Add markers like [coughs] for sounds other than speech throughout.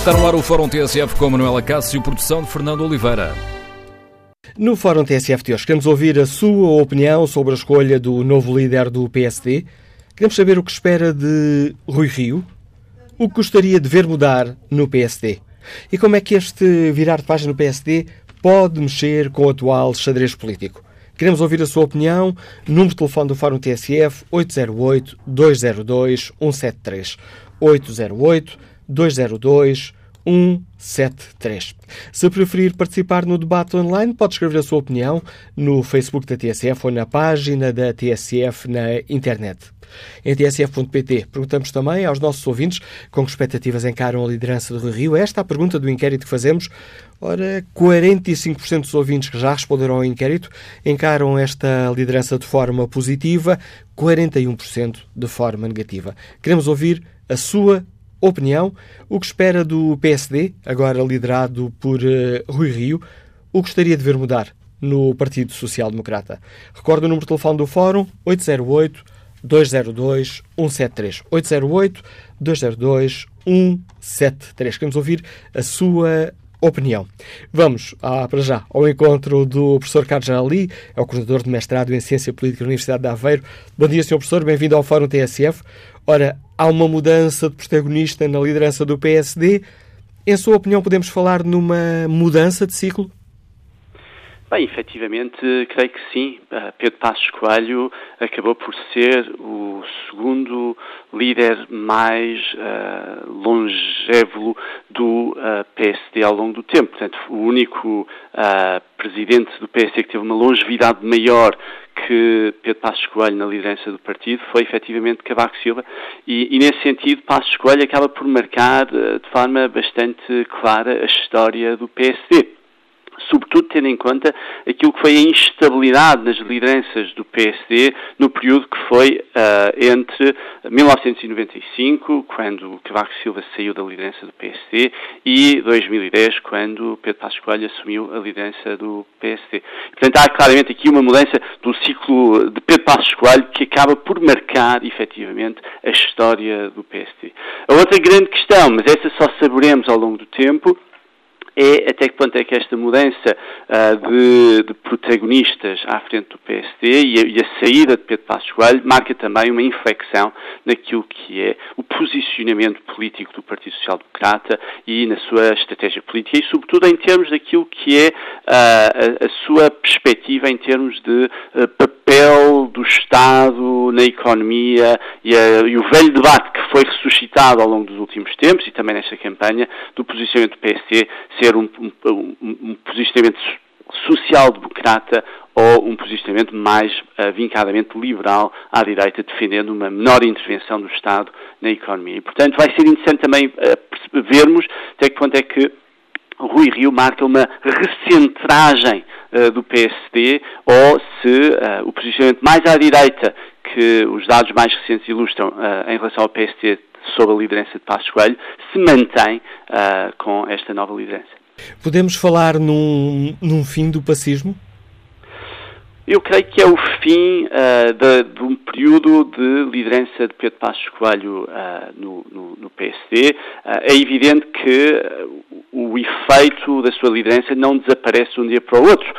Está no ar o Fórum TSF com Manuela Cássio, produção de Fernando Oliveira. No Fórum TSF de hoje, queremos ouvir a sua opinião sobre a escolha do novo líder do PSD. Queremos saber o que espera de Rui Rio, o que gostaria de ver mudar no PSD e como é que este virar de página no PSD pode mexer com o atual xadrez político. Queremos ouvir a sua opinião. Número de telefone do Fórum TSF 808-202-173. 808-202-173. 173. Se preferir participar no debate online, pode escrever a sua opinião no Facebook da TSF ou na página da TSF na internet. Em tsf.pt perguntamos também aos nossos ouvintes com que expectativas encaram a liderança do Rio. Esta é a pergunta do inquérito que fazemos. Ora, 45% dos ouvintes que já responderam ao inquérito encaram esta liderança de forma positiva, 41% de forma negativa. Queremos ouvir a sua opinião, o que espera do PSD, agora liderado por uh, Rui Rio, o que gostaria de ver mudar no Partido Social Democrata. Recordo o número de telefone do Fórum 808 202 173. 808 202 173. Queremos ouvir a sua opinião. Vamos, ah, para já, ao encontro do professor Carlos Ali, é o coordenador de mestrado em Ciência Política da Universidade de Aveiro. Bom dia, senhor professor, bem-vindo ao Fórum TSF. Ora, há uma mudança de protagonista na liderança do PSD. Em sua opinião, podemos falar numa mudança de ciclo? Bem, efetivamente, creio que sim. Uh, Pedro Passos Coelho acabou por ser o segundo líder mais uh, longevo do uh, PSD ao longo do tempo. Portanto, o único presidente do PSD que teve uma longevidade maior que Pedro Passos Coelho na liderança do partido foi efetivamente Cavaco Silva e, e, nesse sentido Passos Coelho acaba por marcar de forma bastante clara a história do PSD sobretudo tendo em conta aquilo que foi a instabilidade nas lideranças do PSD no período que foi uh, entre 1995, quando Cavaco Silva saiu da liderança do PSD, e 2010, quando Pedro Passos Coelho assumiu a liderança do PSD. Portanto, há claramente aqui uma mudança do ciclo de Pedro Passos Coelho que acaba por marcar, efetivamente, a história do PSD. A outra grande questão, mas essa só saberemos ao longo do tempo, é até que ponto é que esta mudança uh, de, de, protagonistas à frente do PSD e a, e a, saída de Pedro Passos Coelho marca também uma inflexão naquilo que é o posicionamento político do Partido Social Democrata e na sua estratégia política e, sobretudo, em termos daquilo que é uh, a, a, sua perspectiva em termos de uh, papel do Estado na economia e, e o velho debate que foi ressuscitado ao longo dos últimos tempos e também nesta campanha do posicionamento do PSD ser um, um, um posicionamento social-democrata ou um posicionamento mais uh, vincadamente liberal à direita, defendendo uma menor intervenção do Estado na economia. E, portanto, vai ser interessante também uh, vermos até que ponto é que Rui Rio marca uma recentragem uh, do PSD ou se o posicionamento mais à direita que os dados mais recentes ilustram em relação ao PSD sob a liderança de Passos Coelho, se mantém com esta nova liderança. Podemos falar num, num fim do pacismo? Eu creio que é o fim uh, de, de, um período de liderança de Pedro Passos Coelho uh, no, no, no, PSD. é evidente que o efeito da sua liderança não desaparece de um dia para o outro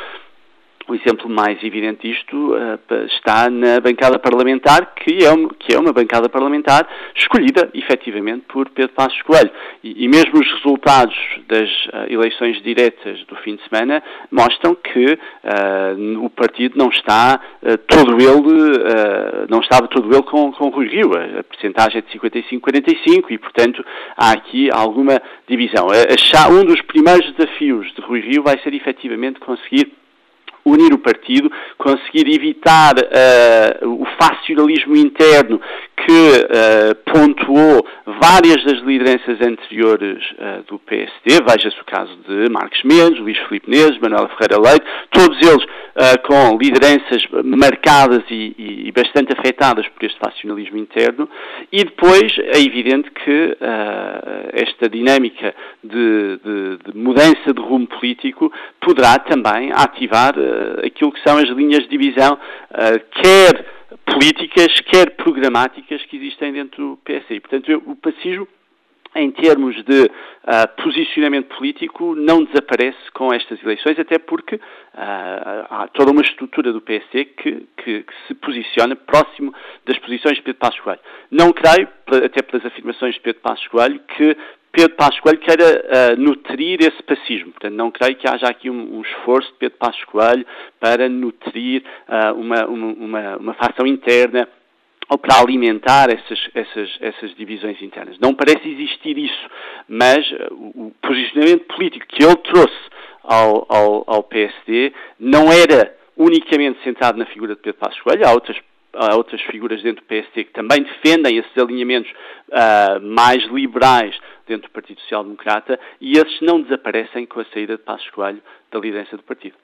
o exemplo mais evidente disto uh, está na bancada parlamentar, que é, uma, que é uma bancada parlamentar escolhida, efetivamente, por Pedro Passos Coelho. E, mesmo os resultados das uh, eleições diretas do fim de semana mostram que uh, o partido não está todo ele, não estava todo ele com, com Rui Rio. A, a percentagem é de 55-45 e, portanto, há aqui alguma divisão. um dos primeiros desafios de Rui Rio vai ser, efetivamente, conseguir unir o partido, conseguir evitar uh, o faccionalismo interno que uh, pontuou várias das lideranças anteriores uh, do PSD, veja-se o caso de Marcos Mendes, Luís Filipe Neves, Manuel Ferreira Leite, todos eles com lideranças marcadas e, e, e, bastante afetadas por este faccionalismo interno, e depois é evidente que esta dinâmica de, de, de mudança de rumo político poderá também ativar uh, aquilo que são as linhas de divisão, uh, quer políticas, quer programáticas que existem dentro do PSI. Portanto, eu, o pacismo em termos de uh, posicionamento político, não desaparece com estas eleições, até porque uh, há toda uma estrutura do PSD que, que, que, se posiciona próximo das posições de Pedro Passos Coelho. Não creio, até pelas afirmações de Pedro Passos Coelho, que Pedro Passos Coelho queira uh, nutrir esse pacismo. Portanto, não creio que haja aqui um, um esforço de Pedro Passos Coelho para nutrir uma, uma, uma, uma facção interna ou para alimentar essas, essas, essas divisões internas. Não parece existir isso, mas uh, o posicionamento político que ele trouxe ao, ao, ao, PSD não era unicamente centrado na figura de Pedro Passos Coelho, há outras, há outras figuras dentro do PSD que também defendem esses alinhamentos uh, mais liberais dentro do Partido Social Democrata e esses não desaparecem com a saída de Passos Coelho da liderança do partido.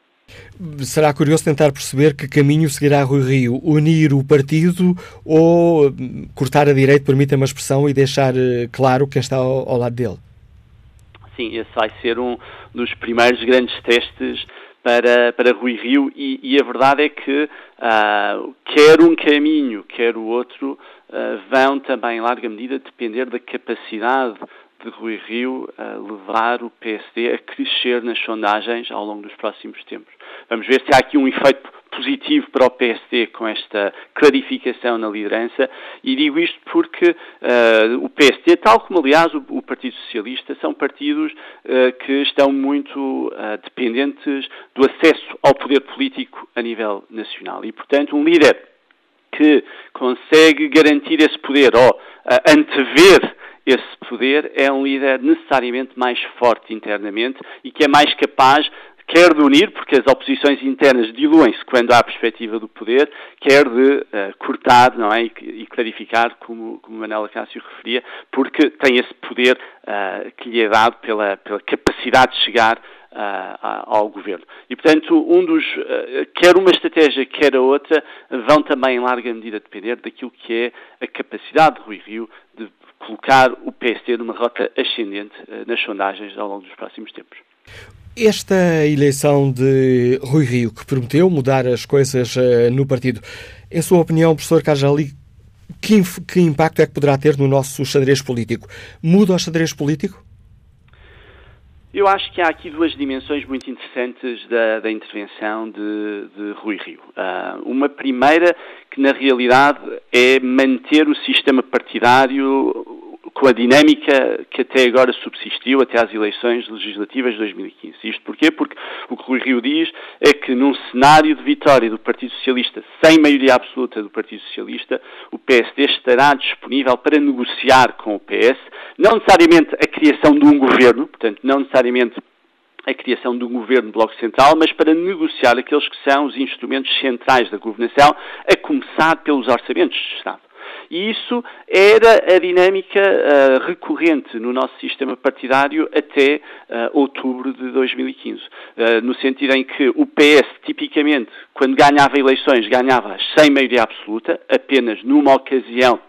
Será curioso tentar perceber que caminho seguirá Rui Rio, unir o partido ou cortar a direita, permita-me a expressão, e deixar eh, claro quem está ao, ao lado dele? Sim, esse vai ser um dos primeiros grandes testes para, para Rui Rio e, e a verdade é que uh, quer um caminho, quer o outro, uh, vão também em larga medida depender da capacidade de Rui Rio a levar o PSD a crescer nas sondagens ao longo dos próximos tempos. Vamos ver se há aqui um efeito positivo para o PSD com esta clarificação na liderança e digo isto porque uh, o PSD, tal como aliás o, o Partido Socialista, são partidos uh, que estão muito uh, dependentes do acesso ao poder político a nível nacional e, portanto, um líder que consegue garantir esse poder ou antever esse poder é um líder necessariamente mais forte internamente e que é mais capaz quer de unir, porque as oposições internas diluem-se quando há a perspectiva do poder, quer de uh, cortar não é? e, clarificar, como, como Manela Cássio referia, porque tem esse poder uh, que lhe é dado pela, pela capacidade de chegar ao governo. E, portanto, um dos, uh, quer uma estratégia, quer a outra, vão também em larga medida depender daquilo que é a capacidade de Rui Rio de colocar o PSD numa rota ascendente uh, nas sondagens ao longo dos próximos tempos. Esta eleição de Rui Rio, que prometeu mudar as coisas uh, no partido, em sua opinião, professor Cajali, que, que impacto é que poderá ter no nosso xadrez político? Muda o xadrez político? Eu acho que há aqui duas dimensões muito interessantes da, da intervenção de, de, Rui Rio. Uh, uma primeira, que na realidade é manter o sistema partidário com a dinâmica que até agora subsistiu até às eleições legislativas de 2015. Isto porquê? Porque o que o Rio diz é que num cenário de vitória do Partido Socialista, sem maioria absoluta do Partido Socialista, o PSD estará disponível para negociar com o PS, não necessariamente a criação de um governo, portanto, não necessariamente a criação de um governo bloco central, mas para negociar aqueles que são os instrumentos centrais da governação, a começar pelos orçamentos de Estado. E isso era a dinâmica uh, recorrente no nosso sistema partidário até uh, outubro de 2015, uh, eh, no sentido em que o PS, tipicamente, quando ganhava eleições, ganhava sem maioria absoluta, apenas numa ocasião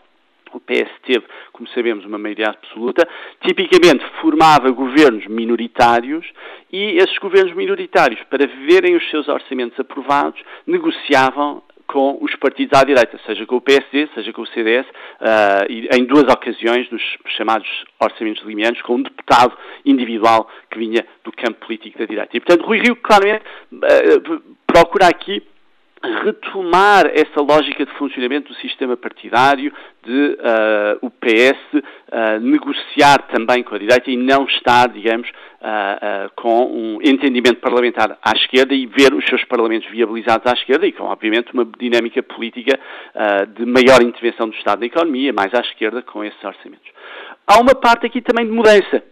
o PS teve, como sabemos, uma maioria absoluta, tipicamente formava governos minoritários e esses governos minoritários, para verem os seus orçamentos aprovados, negociavam com os partidos à direita, seja com o PSD, seja com o CDS, ah, e em duas ocasiões, nos chamados orçamentos limianos, com um deputado individual que vinha do campo político da direita. E, portanto, Rui Rio, claramente, uh, procura aqui retomar essa lógica de funcionamento do sistema partidário, de uh, o PS uh, negociar também com a direita e não estar, digamos, uh, com um entendimento parlamentar à esquerda e ver os seus parlamentos viabilizados à esquerda e com, obviamente, uma dinâmica política de maior intervenção do Estado na economia, mais à esquerda, com esses orçamentos. Há uma parte aqui também de mudança.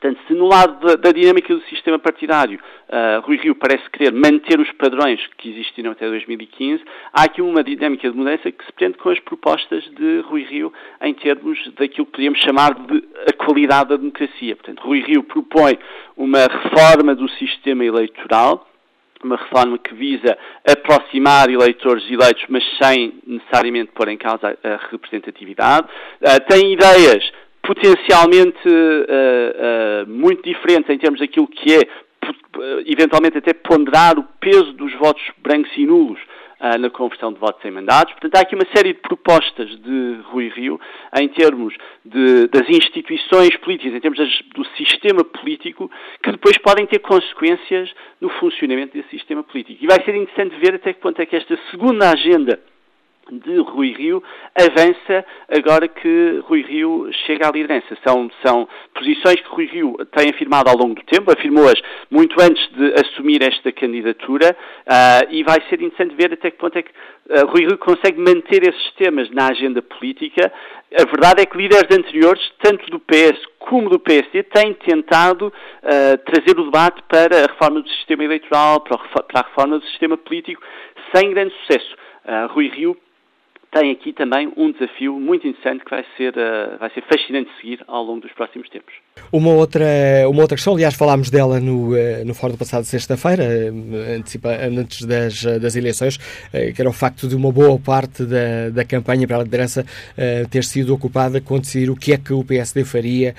Portanto, se no lado da, da dinâmica do sistema partidário uh, Rui Rio parece querer manter os padrões que existiram até 2015, há aqui uma dinâmica de mudança que se pretende com as propostas de Rui Rio em termos daquilo que podíamos chamar de a qualidade da democracia. Portanto, Rui Rio propõe uma reforma do sistema eleitoral, uma reforma que visa aproximar eleitores eleitos, mas sem necessariamente pôr em causa a representatividade. Uh, tem ideias potencialmente uh, uh, muito diferentes em termos daquilo que é, eventualmente até ponderar o peso dos votos brancos e nulos uh, na conversão de votos em mandatos. Portanto, há aqui uma série de propostas de Rui Rio em termos de, das instituições políticas, em termos das, do sistema político, que depois podem ter consequências no funcionamento desse sistema político. E vai ser interessante ver até que ponto é que esta segunda agenda de Rui Rio avança agora que Rui Rio chega à liderança. São, são posições que Rui Rio tem afirmado ao longo do tempo, afirmou-as muito antes de assumir esta candidatura uh, e vai ser interessante ver até que ponto é que uh, Rui Rio consegue manter esses temas na agenda política. A verdade é que líderes anteriores, tanto do PS como do PSD, têm tentado uh, trazer o debate para a reforma do sistema eleitoral, para a reforma do sistema político, sem grande sucesso. Rui Rio tem aqui também um desafio muito interessante que vai ser, uh, vai ser fascinante seguir ao longo dos próximos tempos. Uma outra, uma outra questão, aliás, falámos dela no, uh, no fórum passado sexta-feira, uh, antes das, das eleições, que era o facto de uma boa parte da, da campanha para a liderança ter sido ocupada com decidir o que é que o PSD faria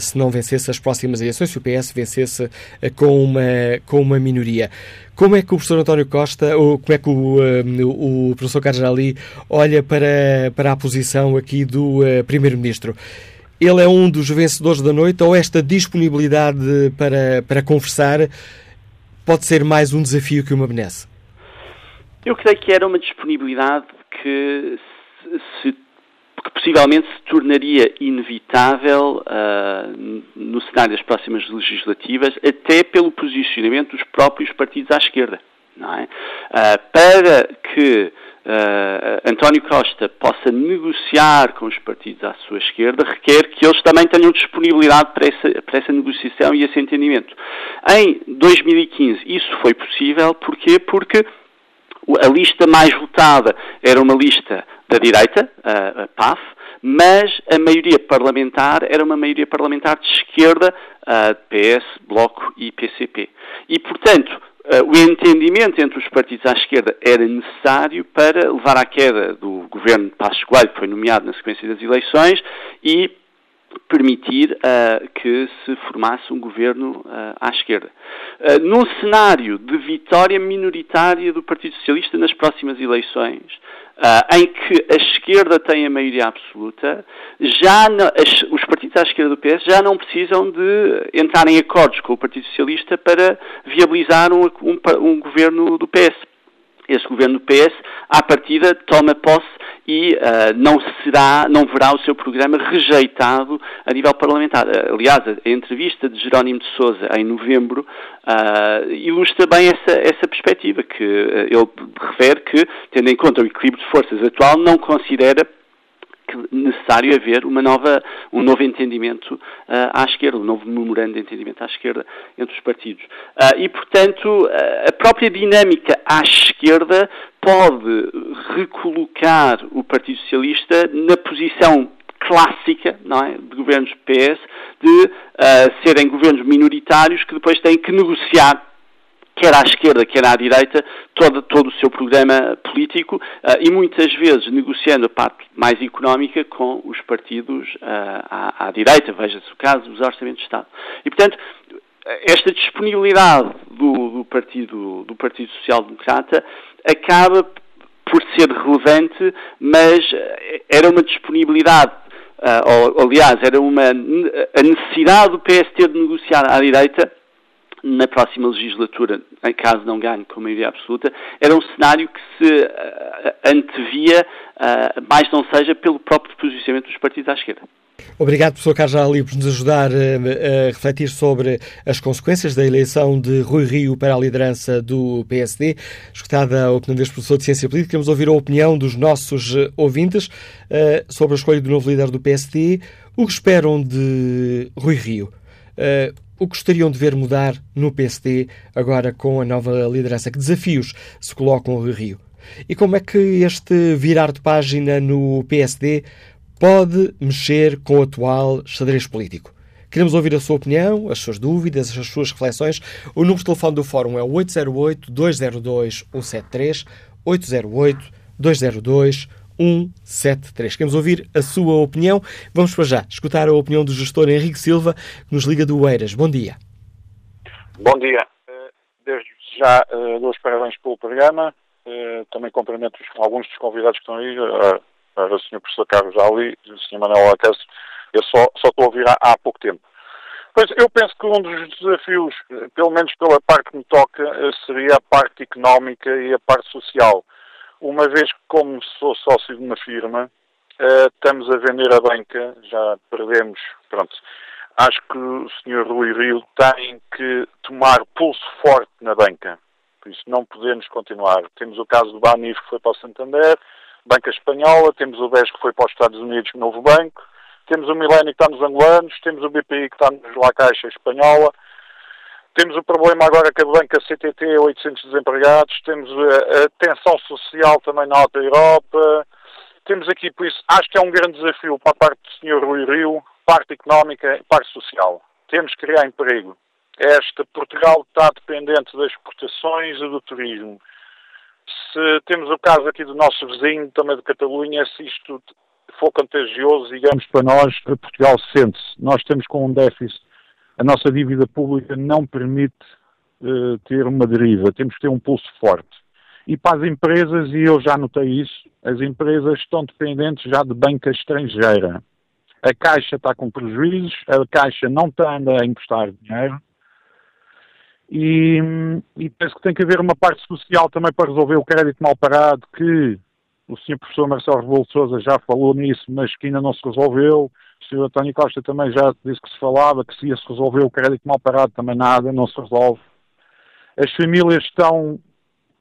se não vencesse as próximas eleições, se o PS vencesse com, uma, com uma minoria. Como é que o professor António Costa, ou como é que o, o professor Carlos Ali olha para, para a posição aqui do uh, Primeiro-Ministro? Ele é um dos vencedores da noite ou esta disponibilidade para, para conversar pode ser mais um desafio que uma benesse? Eu creio que era uma disponibilidade que se que possivelmente se tornaria inevitável uh, no cenário das próximas legislativas, até pelo posicionamento dos próprios partidos à esquerda. É? Uh, para que uh, António Costa possa negociar com os partidos à sua esquerda, requer que eles também tenham disponibilidade para essa, para essa negociação e esse entendimento. Em 2015 isso foi possível, porquê? Porque a lista mais votada era uma lista da direita, a, PAF, mas a maioria parlamentar era uma maioria parlamentar de esquerda, a PS, Bloco e PCP. E, portanto, o entendimento entre os partidos à esquerda era necessário para levar à queda do governo de Passos Coelho, que foi nomeado na sequência das eleições, e permitir uh, que se formasse um governo uh, à esquerda. Uh, num cenário de vitória minoritária do Partido Socialista nas próximas eleições, em que a esquerda tem a maioria absoluta, já não, as, os partidos à esquerda do PS já não precisam de entrar em acordos com o Partido Socialista para viabilizar um, um, um governo do PS esse governo do PS, à partida, toma posse e uh, não será, não verá o seu programa rejeitado a nível parlamentar. Aliás, a entrevista de Jerónimo de Sousa em novembro uh, ilustra bem essa, essa perspectiva, que uh, ele refere que, tendo em conta o equilíbrio de forças atual, não considera necessário haver uma nova, um novo entendimento uh, à esquerda, um novo memorando de entendimento à esquerda entre os partidos. Uh, e, portanto, uh, a própria dinâmica à esquerda pode recolocar o Partido Socialista na posição clássica não é, de governos PS de serem governos minoritários que depois têm que negociar quer à esquerda, quer à direita, todo, todo o seu programa político uh, e muitas vezes negociando a parte mais económica com os partidos uh, à, à, direita, veja-se o caso dos orçamentos de Estado. E, portanto, esta disponibilidade do, do Partido, do Partido Social Democrata acaba por ser relevante, mas era uma disponibilidade Uh, ou, aliás, era uma a necessidade do PST de negociar à direita na próxima legislatura, em caso não ganhe com maioria absoluta, era um cenário que se uh, antevia, mais não seja pelo próprio posicionamento dos partidos à esquerda. Obrigado, professor Carlos Ali, por nos ajudar a, a, refletir sobre as consequências da eleição de Rui Rio para a liderança do PSD. Escutada a opinião deste professor de Ciência Política, vamos ouvir a opinião dos nossos ouvintes uh, sobre a escolha do novo líder do PSD. O que esperam de Rui Rio? O que gostariam de ver mudar no PSD agora com a nova liderança? Que desafios se colocam no Rio? E como é que este virar de página no PSD pode mexer com o atual xadrez político? Queremos ouvir a sua opinião, as suas dúvidas, as suas reflexões. O número de telefone do Fórum é 808-202-173, 808-202-173. 173. Queremos ouvir a sua opinião. Vamos para já escutar a opinião do gestor Henrique Silva, que nos liga do Eiras. Bom dia. Bom dia. Eh, desde já, eh, dou os parabéns pelo programa. Uh, também cumprimento alguns dos convidados que estão aí, o Sr. Professor Carlos Ali e o Sr. Manuel Alcácer. Eu só, só estou a ouvir há, há pouco tempo. Pois, eu penso que um dos desafios, pelo menos pela parte que me toca, eh, seria a parte económica e a parte social. Uma vez que, como sou sócio de uma firma, uh, estamos a vender a banca, já perdemos, pronto. Acho que o Sr. Rui Rio tem que tomar pulso forte na banca. Por isso, não podemos continuar. Temos o caso do Banif que foi para o Santander, Banca Espanhola, temos o BES que foi para os Estados Unidos, Novo Banco, temos o Milênio que está nos angolanos, temos o BPI que está nos La Caixa Espanhola, temos o problema agora com a banca CTT, 800 desempregados, temos a, tensão social também na Alta Europa, temos aqui, por isso, acho que é um grande desafio para a parte do Sr. Rui Rio, parte económica e parte social. Temos que criar emprego. Esta Portugal está dependente das exportações e do turismo. Se temos o caso aqui do nosso vizinho, também de Catalunha, se isto for contagioso, digamos, para nós, Portugal sente-se. Nós estamos com um déficit. A nossa dívida pública não permite uh, ter uma deriva. Temos que ter um pulso forte. E para as empresas, e eu já notei isso, as empresas estão dependentes já de banca estrangeira. A Caixa está com prejuízos, a Caixa não está a emprestar dinheiro, e, e, penso que tem que haver uma parte social também para resolver o crédito mal parado, que o Sr. Professor Marcelo Rebolo Souza já falou nisso, mas que ainda não se resolveu. O Sr. António Costa também já disse que se falava, que se ia se resolver o crédito mal parado, também nada, não se resolve. As famílias estão,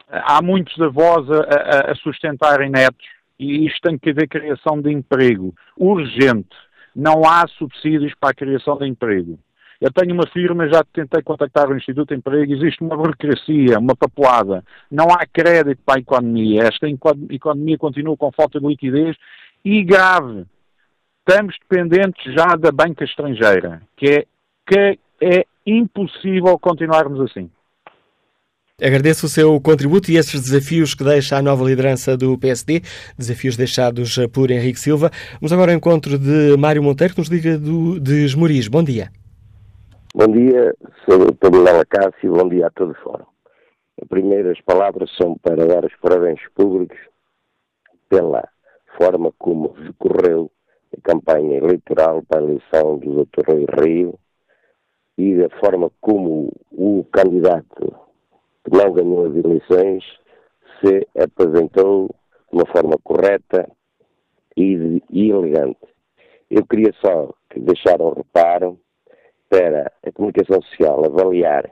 há muitos avós a, a, a sustentarem netos, e isto tem que haver criação de emprego urgente. Não há subsídios para a criação de emprego. Eu tenho uma firma, já tentei contactar o Instituto de Emprego, existe uma burocracia, uma papelada, não há crédito para a economia, esta economia continua com falta de liquidez e grave. Estamos dependentes já da banca estrangeira, que é, que é impossível continuarmos assim. Agradeço o seu contributo e esses desafios que deixa a nova liderança do PSD, desafios deixados por Henrique Silva. Vamos agora ao encontro de Mário Monteiro, que nos liga do, de Esmoriz. Bom dia. Bom dia, sou o Dr. Manuel bom dia a todos fora. As primeiras palavras são para dar os parabéns públicos pela forma como decorreu a campanha eleitoral para a eleição do Dr. Rui Rio e da forma como o candidato que não ganhou as eleições se apresentou de uma forma correta e elegante. Eu queria só deixar um reparo para a comunicação social avaliar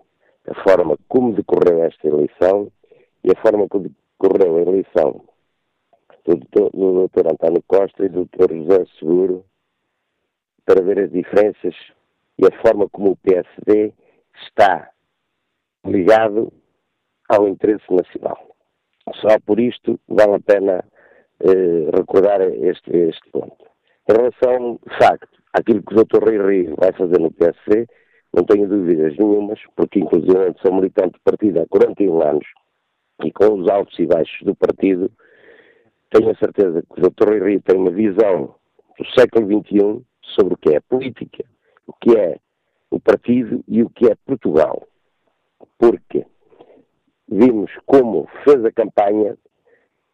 a forma como decorreu esta eleição e a forma como decorreu a eleição do Dr. do Dr. António Costa e do Dr. José Seguro para ver as diferenças e a forma como o PSD está ligado ao interesse nacional. Só por isto vale a pena eh, recordar este, este ponto. Em relação, de facto, aquilo que o Dr. Rui Rio vai fazer no PSC, não tenho dúvidas nenhumas, porque inclusive sou militante do partido há 41 anos e com os altos e baixos do partido, tenho a certeza que o Dr. Rui Rio tem uma visão do século XXI sobre o que é a política, o que é o partido e o que é Portugal. Porque vimos como fez a campanha,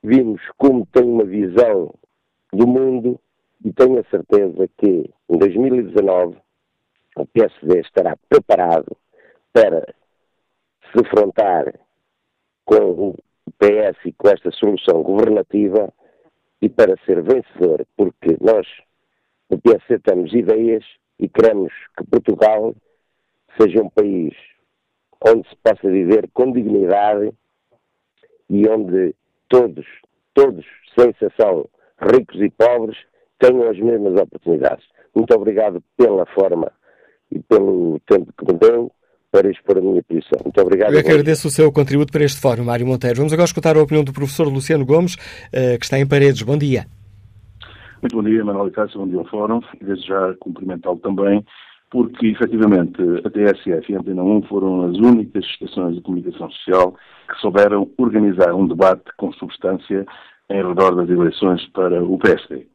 vimos como tem uma visão do mundo e tenho a certeza que em 2019 o PSD estará preparado para se afrontar com o PS e com esta solução governativa e para ser vencedor, porque nós, no PSD, temos ideias e queremos que Portugal seja um país onde se possa viver com dignidade e onde todos, todos, sem exceção, ricos e pobres, tenham as mesmas oportunidades. Muito obrigado pela forma e pelo tempo que me deu para expor a minha posição. Muito obrigado. Eu é agradeço o seu contributo para este fórum, Mário Monteiro. Vamos agora escutar a opinião do professor Luciano Gomes, eh, que está em Paredes. Bom dia. Muito bom dia, Manuel Cássio, bom dia ao Fórum. E desde já cumprimentá-lo também, porque efetivamente a TSF e a Antena 1 foram as únicas estações de comunicação social que souberam organizar um debate com substância em redor das eleições para o PSD.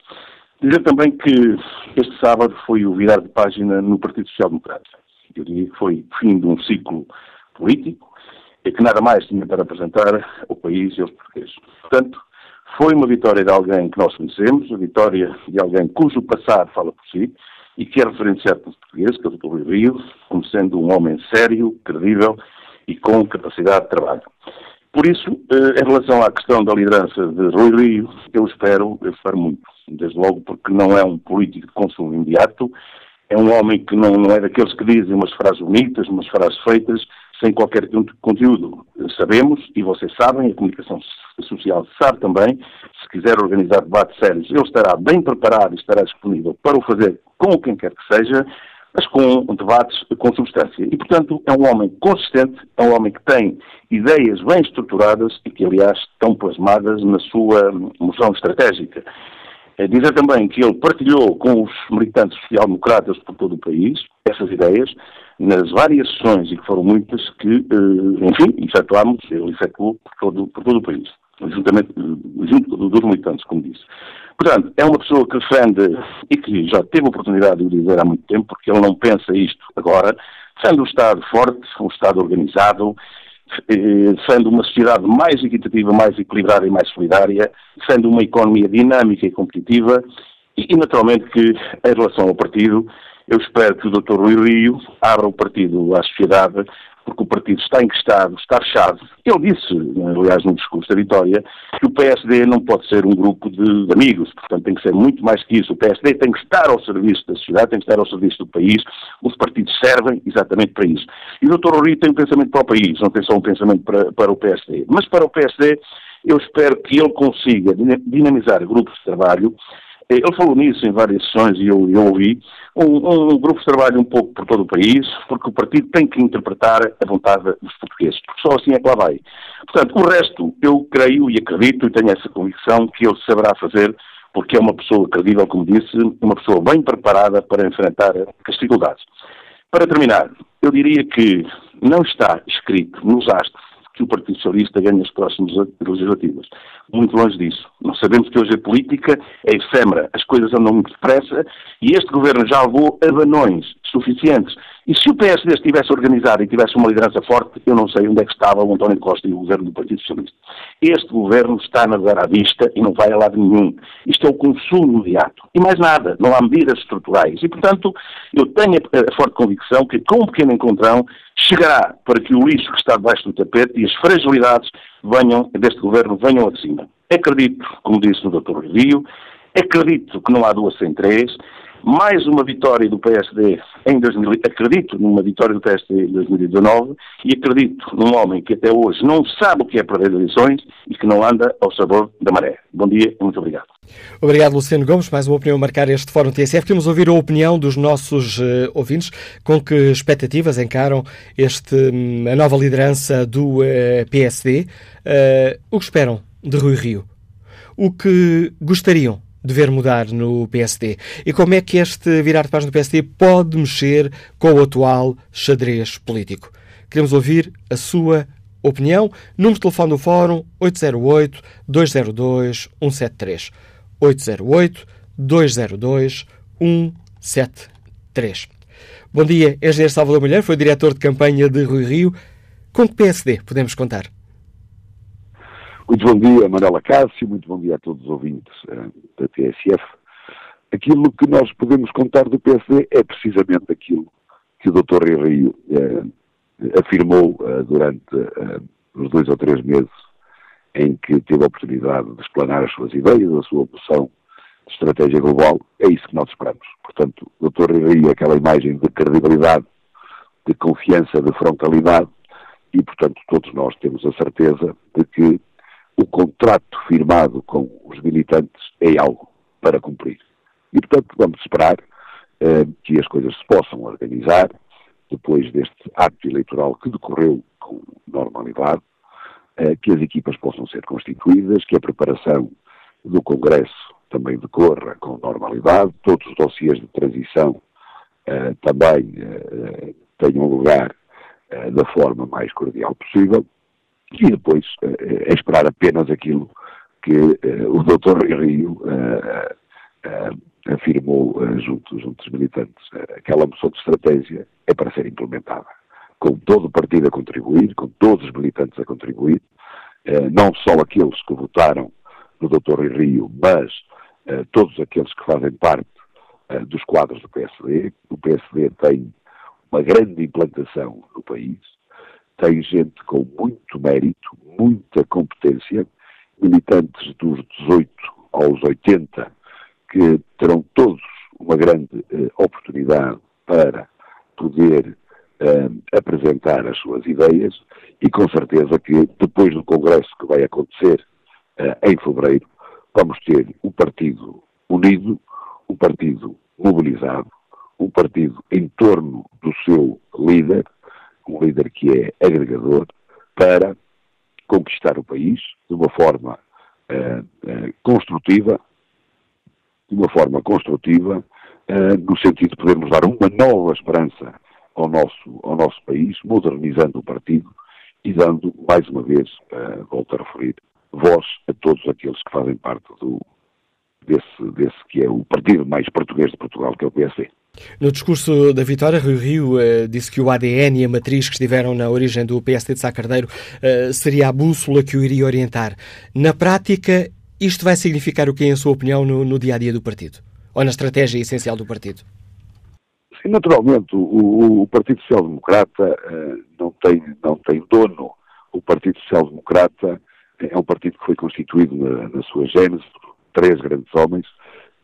Dizer também que este sábado foi o virar de página no Partido Social Democrata. Eu diria que foi o fim de um ciclo político que nada mais tinha para apresentar ao país e aos portugueses. Portanto, foi uma vitória de alguém que nós conhecemos, a vitória de alguém cujo passado fala por si e que é referenciado pelos portugueses, que é o Dr. Rio, como sendo um homem sério, credível e com capacidade de trabalho. Por isso, eh, em relação à questão da liderança de Rui Rio, eu espero, eu espero muito, desde logo porque não é um político de consumo imediato, é um homem que não, não é daqueles que dizem umas frases bonitas, umas frases feitas, sem qualquer conteúdo. Sabemos, e vocês sabem, a comunicação social sabe também, se quiser organizar debates sérios, ele estará bem preparado e estará disponível para o fazer com quem quer que seja, mas com debates com substância. E, portanto, é um homem consistente, é um homem que tem ideias bem estruturadas e que, aliás, estão plasmadas na sua moção estratégica. É dizer também que ele partilhou com os militantes social-democratas por todo o país essas ideias, nas várias sessões, e que foram muitas, que, eh, enfim, efetuámos, ele efetuou por todo, por todo o país, juntamente, eh, junto dos militantes, como disse. Portanto, é uma pessoa que defende, e que já teve a oportunidade de o dizer há muito tempo, porque ele não pensa isto agora, defende um Estado forte, um Estado organizado, eh, defende uma sociedade mais equitativa, mais equilibrada e mais solidária, defende uma economia dinâmica e competitiva, e naturalmente que, em relação ao partido, eu espero que o Dr. Rui Rio abra o partido à sociedade, porque o partido está enquistado, está fechado. Ele disse, aliás, no discurso da Vitória, que o PSD não pode ser um grupo de, de, amigos, portanto tem que ser muito mais que isso. O PSD tem que estar ao serviço da sociedade, tem que estar ao serviço do país. Os partidos servem exatamente para isso. E o Dr. Rui tem um pensamento para o país, não tem só um pensamento para, para o PSD. Mas para o PSD, eu espero que ele consiga dinamizar grupos de trabalho ele falou nisso em várias sessões e eu, eu ouvi. Um, um, grupo de trabalho um pouco por todo o país, porque o partido tem que interpretar a vontade dos portugueses, porque só assim é que lá vai. Portanto, o resto, eu creio e acredito e tenho essa convicção que ele saberá fazer, porque é uma pessoa credível, como disse, uma pessoa bem preparada para enfrentar as dificuldades. Para terminar, eu diria que não está escrito nos astros o Partido Socialista ganhe as próximas legislativas. Muito longe disso. Nós sabemos que hoje a política é efêmera, as coisas andam muito depressa e este governo já levou abanões suficientes. E se o PSD estivesse organizado e tivesse uma liderança forte, eu não sei onde é que estava o António Costa e o governo do Partido Socialista. Este governo está na navegar à vista e não vai a lado nenhum. Isto é o consumo imediato. E mais nada, não há medidas estruturais. E, portanto, eu tenho a forte convicção que, com um pequeno encontrão, chegará para que o lixo que está debaixo do tapete e as fragilidades venham, deste governo venham de cima. Acredito, como disse o Dr. Rio, acredito que não há duas sem três, mais uma vitória do PSD em 2000, acredito numa vitória do PSD em 2019 e acredito num homem que até hoje não sabe o que é perder eleições e que não anda ao sabor da maré. Bom dia e muito obrigado. Obrigado, Luciano Gomes. Mais uma opinião a marcar este Fórum TSF. Queremos ouvir a opinião dos nossos uh, ouvintes. Com que expectativas encaram este, um, a nova liderança do uh, eh, PSD? Uh, eh, o que esperam de Rui Rio? O que gostariam de ver mudar no PSD? E como é que este virar de página do PSD pode mexer com o atual xadrez político? Queremos ouvir a sua opinião. Número de telefone do Fórum 808-202-173. 808-202-173. Bom dia, engenheiro Salvador Mulher, foi diretor de campanha de Rui Rio. Com que PSD podemos contar? Muito bom dia, Manuela Cássio, muito bom dia a todos os ouvintes uh, da TSF. Aquilo que nós podemos contar do PSD é precisamente aquilo que o Dr. Rio uh, afirmou uh, durante os dois ou três meses em que teve a oportunidade de explanar as suas ideias, a sua opção de estratégia global, é isso que nós esperamos. Portanto, o Dr. Rio aquela imagem de credibilidade, de confiança, de frontalidade, e, portanto, todos nós temos a certeza de que o contrato firmado com os militantes é algo para cumprir. E, portanto, vamos esperar eh, que as coisas se possam organizar depois deste ato eleitoral que decorreu com normalidade, eh, que as equipas possam ser constituídas, que a preparação do Congresso também decorra com normalidade, todos os dossiês de transição eh, também tenham lugar da forma mais cordial possível e depois uh, é esperar apenas aquilo que uh, o Dr. Rio afirmou junto, junto dos militantes. aquela moção de estratégia é para ser implementada. com todo o partido a contribuir, com todos os militantes a contribuir, eh, não só aqueles que votaram no Dr. Rio, mas eh, todos aqueles que fazem parte eh, dos quadros do PSD. O PSD tem uma grande implantação no país, tem gente com muito mérito, muita competência, militantes dos 18 aos 80, que terão todos uma grande eh, oportunidade para poder eh, apresentar as suas ideias e com certeza que depois do Congresso que vai acontecer eh, em fevereiro, vamos ter um partido unido, um partido mobilizado, um partido em torno do seu líder, um líder que é agregador, para conquistar o país de uma forma uh, uh, construtiva, de uma forma construtiva, uh, no sentido de podermos dar uma nova esperança ao nosso, ao nosso país, modernizando o partido e dando, mais uma vez, volto a referir, voz a todos aqueles que fazem parte do, desse, desse que é o partido mais português de Portugal, que é o PSD. No discurso da vitória, Rui Rio uh, disse que o ADN e a matriz que estiveram na origem do PSD de Sá Carneiro uh, seria a bússola que o iria orientar. Na prática, isto vai significar o que, em sua opinião, no, no dia a dia do partido? Ou na estratégia essencial do partido? Sim, naturalmente, o, o Partido Social Democrata uh, não, tem, não tem dono. O Partido Social Democrata é um partido que foi constituído na, na sua gênese por três grandes homens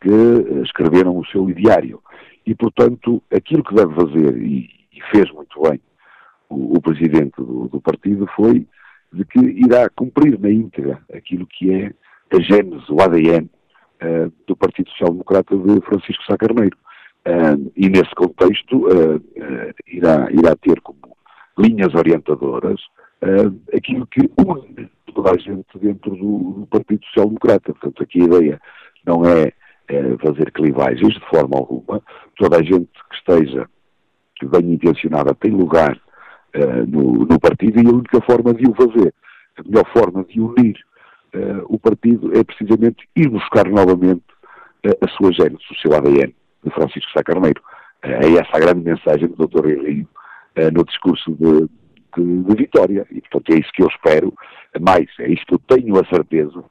que eh, escreveram o seu ideário. E, portanto, aquilo que deve fazer, e, e fez muito bem o, o presidente do, do, partido, foi de que irá cumprir na íntegra aquilo que é a gênese, o ADN uh, do Partido Social Democrata de Francisco Sá Carneiro. Uh, e nesse contexto uh, irá, irá ter como linhas orientadoras aquilo que une toda a gente dentro do, do Partido Social Democrata. Portanto, aqui a ideia não é, é, fazer clivagens de forma alguma. Toda a gente que esteja bem intencionada tem lugar uh, no, no, partido e a única forma de o fazer, a melhor forma de unir uh, o partido é precisamente ir buscar novamente uh, a sua gênese, o seu ADN, de Francisco Sá Carneiro. é essa a grande mensagem do Dr. Rio no discurso de, de, de, vitória. E, portanto, é isso que eu espero mais. É isso que eu tenho a certeza,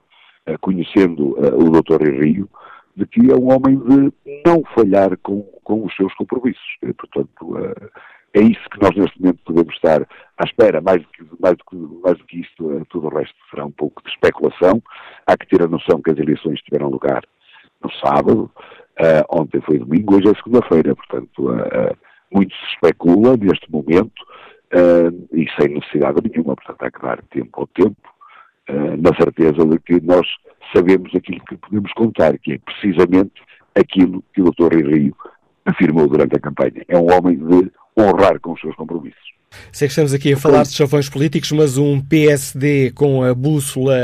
conhecendo o Dr. Rio, de que é um homem de não falhar com, com os seus compromissos. E, portanto, uh, é isso que nós neste momento podemos estar à espera. Mais do que, mais do que, mais do que isto, tudo o resto será um pouco de especulação. Há que ter a noção que as eleições tiveram lugar no sábado, ontem foi domingo, hoje é segunda-feira. Portanto, muito se especula neste momento uh, e sem necessidade nenhuma. Portanto, há que dar tempo ao tempo, uh, na certeza de que nós sabemos aquilo que podemos contar, que é precisamente aquilo que o Dr. Rio afirmou durante a campanha. É um homem de honrar com os seus compromissos. Sei que estamos aqui a falar de chavões políticos, mas um PSD com a bússola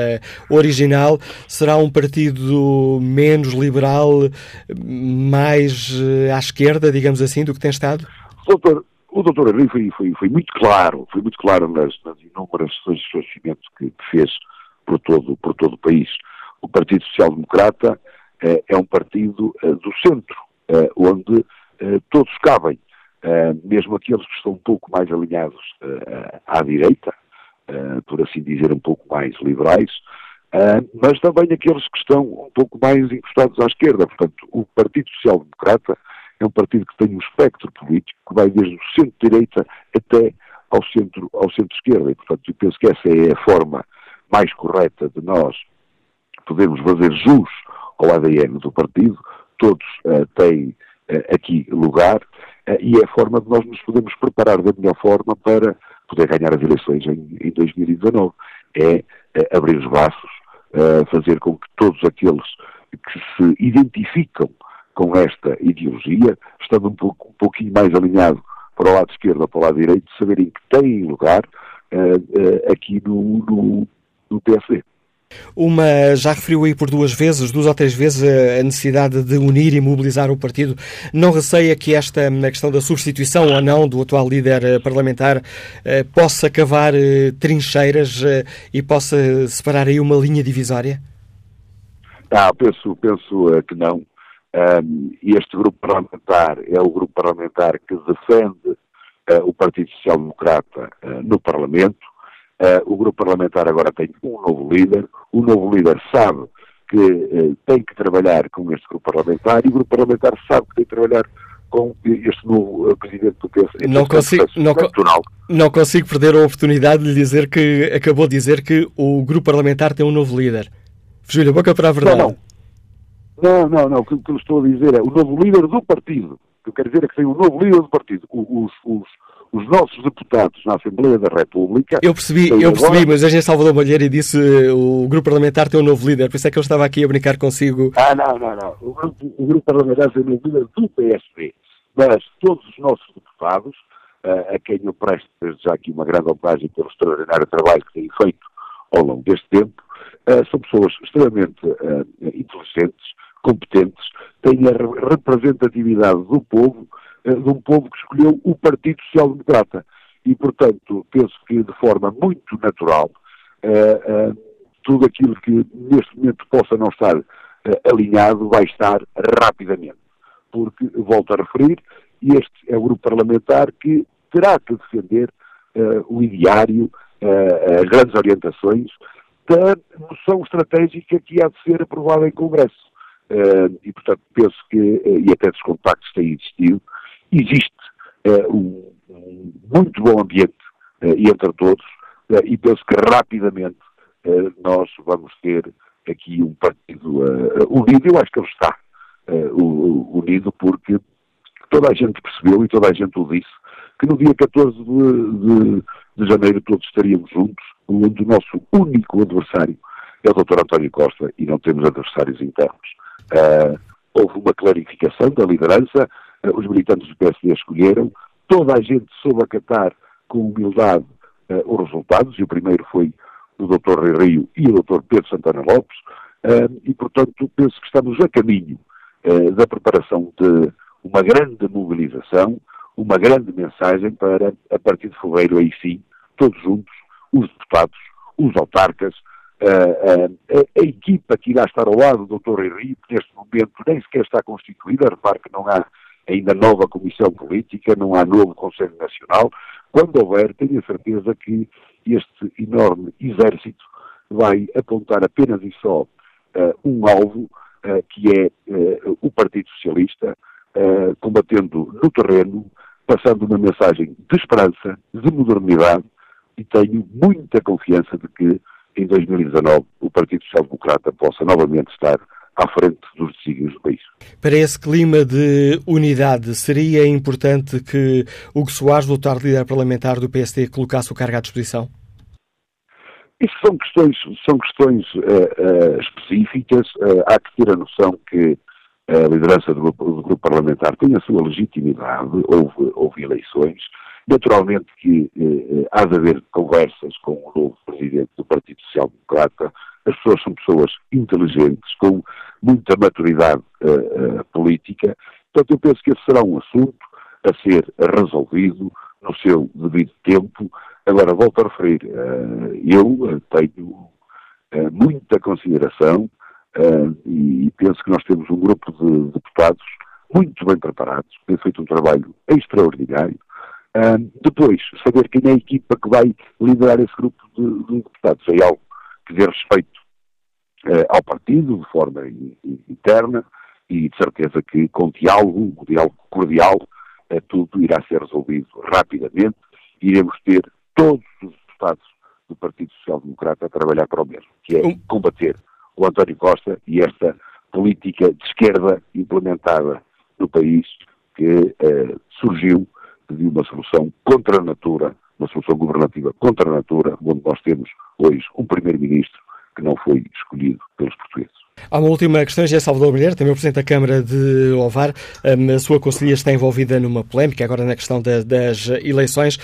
original será um partido menos liberal, mais eh, à esquerda, digamos assim, do que tem estado? Doutor, o doutor Henrique foi, foi, foi, muito claro, foi muito claro nas, nas inúmeras sessões de esclarecimento que, que, fez por todo, por todo o país. O Partido Social Democrata eh, é um partido eh, do centro, eh, onde todos cabem, mesmo aqueles que estão um pouco mais alinhados à direita, por assim dizer, um pouco mais liberais, mas também aqueles que estão um pouco mais encostados à esquerda. Portanto, o Partido Social Democrata é um partido que tem um espectro político que vai desde o centro-direita até ao centro, ao centro-esquerda. E, portanto, eu penso que essa é a forma mais correta de nós podermos fazer jus ao ADN do partido. Todos uh, têm uh, aqui lugar uh, e é a forma de nós nos podermos preparar da melhor forma para poder ganhar as eleições em, em 2019. É abrir os braços, fazer com que todos aqueles que se identificam com esta ideologia, estando um, pouco, um pouquinho mais alinhado para o lado esquerdo ou para o lado direito, saberem que têm lugar aqui no, no, no PSD. Uma, já referiu aí por duas vezes, duas ou três vezes, a necessidade de unir e mobilizar o partido. Não receia que esta a questão da substituição ou não do atual líder eh, parlamentar possa cavar trincheiras e possa separar aí uma linha divisória? Ah, penso, penso que não. Um, este grupo parlamentar é o grupo parlamentar que defende uh, o Partido Social Democrata uh, no Parlamento. O grupo parlamentar agora tem um novo líder. O novo líder sabe que tem que trabalhar com este grupo parlamentar e o grupo parlamentar sabe que tem que trabalhar com este novo presidente do PS. Não consigo, não, não consigo perder a oportunidade de lhe dizer que acabou de dizer que o grupo parlamentar tem um novo líder. Fugiu-lhe a boca para a verdade. Não, não, não, não. O que, eu estou a dizer é o novo líder do partido. O que eu quero dizer é que tem um novo líder do partido. Os, os, os nossos deputados na Assembleia da República. Eu percebi, eu percebi, agora... mas o engenheiro Salvador Malheiro disse o grupo parlamentar tem um novo líder, por isso é que eu estava aqui a brincar consigo. Ah, não, não, não. O grupo, o grupo parlamentar tem um líder do PSD. Mas todos os nossos deputados, uh, a quem eu presto desde já aqui uma grande homenagem pelo extraordinário trabalho que têm feito ao longo deste tempo, uh, são pessoas extremamente inteligentes, competentes, têm a representatividade do povo, de um povo que escolheu o Partido Social Democrata. E, portanto, penso que de forma muito natural, tudo aquilo que neste momento possa não estar alinhado vai estar rapidamente porque, volto a referir, este é o grupo parlamentar que terá que defender o ideário, as grandes orientações da noção estratégica que há de ser aprovada em Congresso. E, portanto, penso que, e até dos contactos têm existido, existe um, um, muito bom ambiente entre todos e penso que rapidamente nós vamos ter aqui um partido unido, eu acho que ele está unido, porque toda a gente percebeu e toda a gente o disse, que no dia 14 de, de, de janeiro todos estaríamos juntos, onde o nosso único adversário é o Dr. António Costa e não temos adversários internos. Uh, houve uma clarificação da liderança, os militantes do PSD escolheram, toda a gente soube acatar com humildade uh, os resultados, e o primeiro foi o Dr. Rui Rio e o Dr. Pedro Santana Lopes, e portanto penso que estamos a caminho eh, da preparação de uma grande mobilização, uma grande mensagem para, a partir de fevereiro, aí sim, todos juntos, os deputados, os autarcas, a, a, a, equipa que irá estar ao lado do Dr. Henrique, que neste momento nem sequer está constituída, repare que não há ainda nova comissão política, não há novo Conselho Nacional. Quando houver, tenho a certeza que este enorme exército vai apontar apenas e só uh, um alvo, eh, que é eh, o Partido Socialista, combatendo no terreno, passando uma mensagem de esperança, de modernidade, e tenho muita confiança de que em 2019 o Partido Social Democrata possa novamente estar à frente dos desígnios do país. Para esse clima de unidade, seria importante que Hugo Soares, votar líder parlamentar do PSD, colocasse o cargo à disposição? Isso são questões, são questões uh, uh, específicas. Uh, há que ter a noção que a liderança do do grupo, parlamentar tem a sua legitimidade, houve, houve eleições. Naturalmente que há de haver conversas com o novo presidente do Partido Social Democrata. As pessoas são pessoas inteligentes, com muita maturidade política. Portanto, eu penso que esse será um assunto a ser resolvido no seu devido tempo Agora, volto a referir, uh, eu tenho uh, muita consideração uh, e penso que nós temos um grupo de deputados muito bem preparados, que têm feito um trabalho extraordinário. depois, saber quem é a equipa que vai liderar esse grupo de, de deputados é algo que dê respeito ao partido, de forma interna, e de certeza que com diálogo, um diálogo cordial, tudo irá ser resolvido rapidamente. E iremos ter todos os deputados do Partido Social Democrata a trabalhar para o mesmo, que é combater o António Costa e esta política de esquerda implementada no país que eh, surgiu de uma solução contra a natura, uma solução governativa contra a natura, onde nós temos hoje um primeiro-ministro que não foi escolhido pelos portugueses. Há uma última questão, é Salvador Mulher, também o Presidente da Câmara de Ovar. A sua Conselhia está envolvida numa polémica agora na questão das eleições,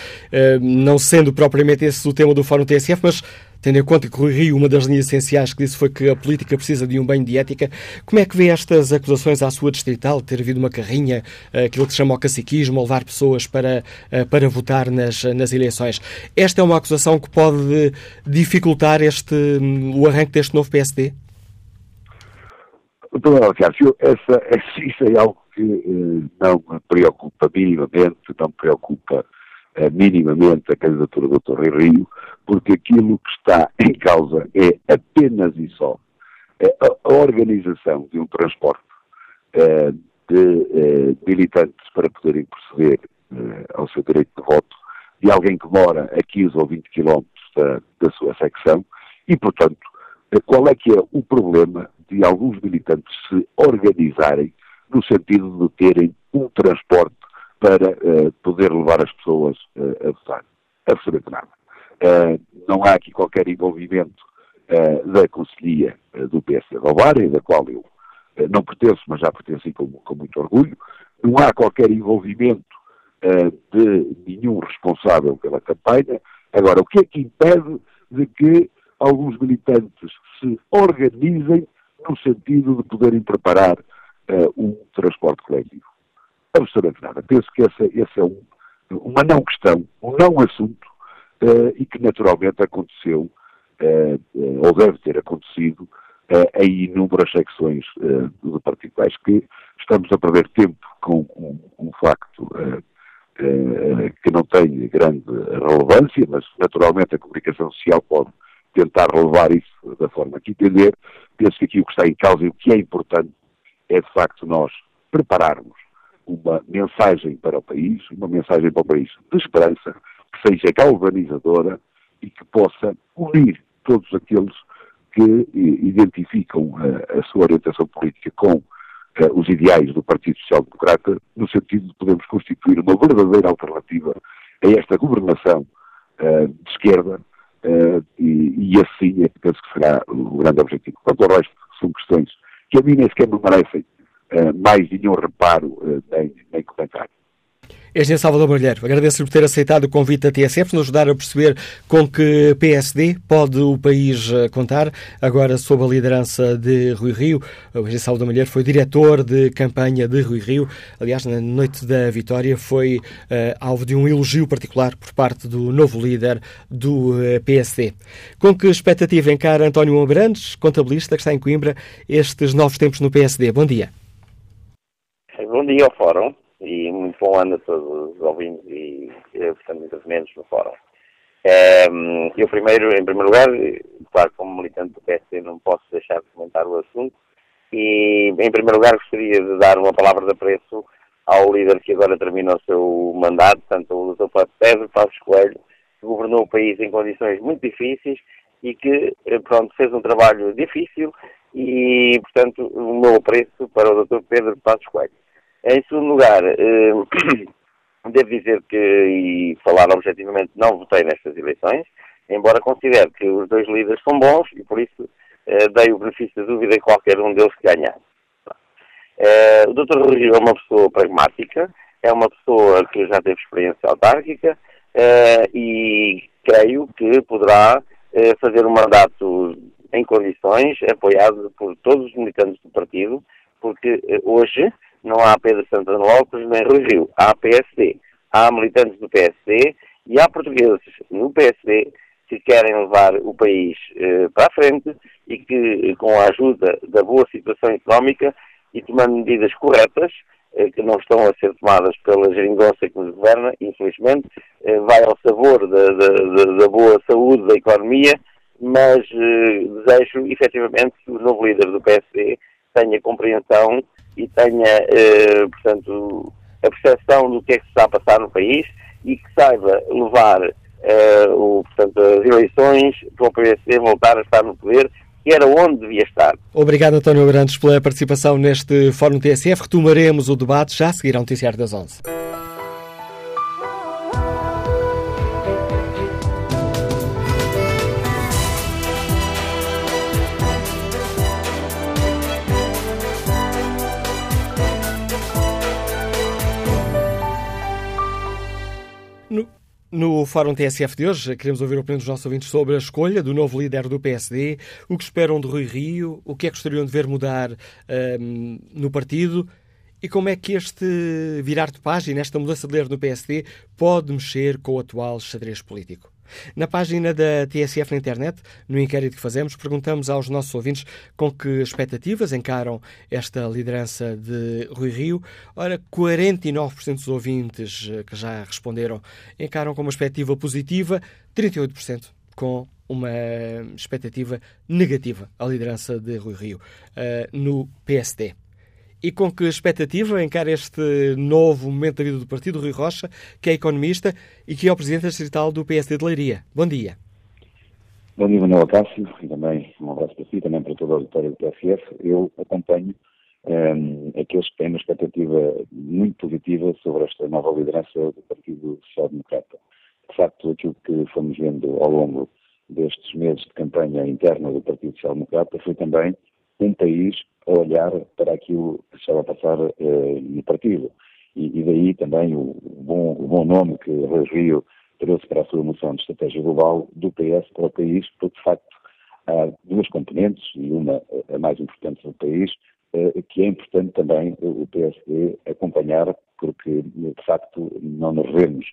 não sendo propriamente esse o tema do Fórum TSF, mas tendo em conta que o Rio, uma das linhas essenciais que disse foi que a política precisa de um banho de ética, como é que vê estas acusações à sua distrital, ter havido uma carrinha, aquilo que se chama o caciquismo, levar pessoas para, para votar nas, nas eleições? Esta é uma acusação que pode dificultar este, o arranque deste novo PSD? Doutor Cássio, essa, isso é algo que eh, não me preocupa minimamente, não me preocupa minimamente a candidatura do. Rui Rio, porque aquilo que está em causa é apenas e só a, organização de um transporte uh, de uh, militantes para poderem proceder ao seu direito de voto de alguém que mora a 15 ou 20 quilómetros da, da sua secção e, portanto, qual é que é o problema de alguns militantes se organizarem no sentido de terem um transporte para uh, poder levar as pessoas uh, a votar. Absolutamente nada. Uh, não há aqui qualquer envolvimento da Conselhia do PSD da Alvara, da qual eu não pertenço, mas já pertenci com, com, muito orgulho. Não há qualquer envolvimento de nenhum responsável pela campanha. Agora, o que é que impede de que alguns militantes se organizem no sentido de poderem preparar um transporte coletivo. Absolutamente nada. Penso que essa, essa é um, uma não questão, um não assunto, uh, e que naturalmente aconteceu, uh, ou deve ter acontecido, em inúmeras secções do Partido. Acho que estamos a perder tempo com um, um facto que não tem grande relevância, mas naturalmente a comunicação social pode tentar relevar isso da forma que entender. Penso que aqui o que está em causa e o que é importante é, de facto, nós prepararmos uma mensagem para o país, uma mensagem para o país de esperança, que seja galvanizadora e que possa unir todos aqueles que identificam a, a sua orientação política com uh, os ideais do Partido Social Democrata, no sentido de podermos constituir uma verdadeira alternativa a esta governação de esquerda e, e assim é que penso que será o grande objetivo. Quanto ao resto, são questões que a mim nem sequer me merecem mais nenhum reparo nem, nem comentário. Engenheiro Salvador Malheiro, agradeço-lhe por ter aceitado o convite da TSF, nos ajudar a perceber com que PSD pode o país eh, contar, agora sob a liderança de Rui Rio. O Engenheiro Salvador Malheiro foi diretor de campanha de Rui Rio. Aliás, na noite da vitória foi uh, alvo de um elogio particular por parte do novo líder do uh, eh, PSD. Com que expectativa encara António Abrantes, contabilista que está em Coimbra, estes novos tempos no PSD? Bom dia. Bom dia ao Fórum e muito bom ano a todos os ouvintes e, portanto, intervenientes no fórum. Um, eu primeiro, em primeiro lugar, claro, como militante do PSD não posso deixar de comentar o assunto e, em primeiro lugar, gostaria de dar uma palavra de apreço ao líder que agora termina o seu mandato, tanto o Dr. Pedro Passos Coelho, que governou o país em condições muito difíceis e que, eh, pronto, fez um trabalho difícil e, portanto, o meu apreço para o Dr. Pedro Passos Coelho. Em segundo lugar, eh, [clears throat] devo dizer que, e falar objetivamente, não votei nestas eleições, embora considere que os dois líderes são bons e por isso eh, dei o benefício da dúvida a qualquer um deles que ganhar. Eh, o Dr. Rui é uma pessoa pragmática, é uma pessoa que já teve experiência autárquica e creio que poderá fazer um mandato em condições, apoiado por todos os militantes do partido, porque hoje não há Pedro Santana Lopes nem Rui Rio. Há PSD, há militantes do PSD e há portugueses no PSD que querem levar o país eh, para a frente e que, com a ajuda da boa situação económica e tomando medidas corretas, eh, que não estão a ser tomadas pela geringonça que nos governa, infelizmente, eh, vai ao sabor da, da, da, boa saúde da economia, mas eh, desejo efetivamente que o novo líder do PSD tenha compreensão e tenha, eh, portanto, a percepção do que é que se está a passar no país e que saiba levar eh, o, portanto, as eleições para o PSD voltar a estar no poder que era onde devia estar. Obrigado, António Brandes, pela participação neste Fórum TSF. Retomaremos o debate já a seguir ao Noticiário das 11. No Fórum TSF de hoje, queremos ouvir a opinião dos nossos ouvintes sobre a escolha do novo líder do PSD, o que esperam de Rui Rio, o que é que gostariam de ver mudar um, no partido e como é que este virar de página, esta mudança de líder no PSD, pode mexer com o atual xadrez político. Na página da TSF na internet, no inquérito que fazemos, perguntamos aos nossos ouvintes com que expectativas encaram esta liderança de Rui Rio. Ora, 49% dos ouvintes que já responderam encaram com uma expectativa positiva, 38% com uma expectativa negativa à liderança de Rui Rio uh, no PSD. E com que expectativa encara este novo momento da vida do partido, Rui Rocha, que é economista e que é o presidente distrital do PSD de Leiria. Bom dia. Bom dia, Manuel Cássio, e também um abraço para si, também para toda a auditória do PSF. Eu acompanho um, aqueles que têm uma expectativa muito positiva sobre esta nova liderança do Partido Social Democrata. De facto, aquilo que fomos vendo ao longo destes meses de campanha interna do Partido Social Democrata foi também um país a olhar para aquilo que estava a passar eh, no partido. E, e, daí também o, bom, o bom nome que Rui Rio trouxe para a sua moção de estratégia global do PS para o país, porque de facto há duas componentes, e uma a mais importante do país, eh, que é importante também o PSD acompanhar, porque de facto não nos vemos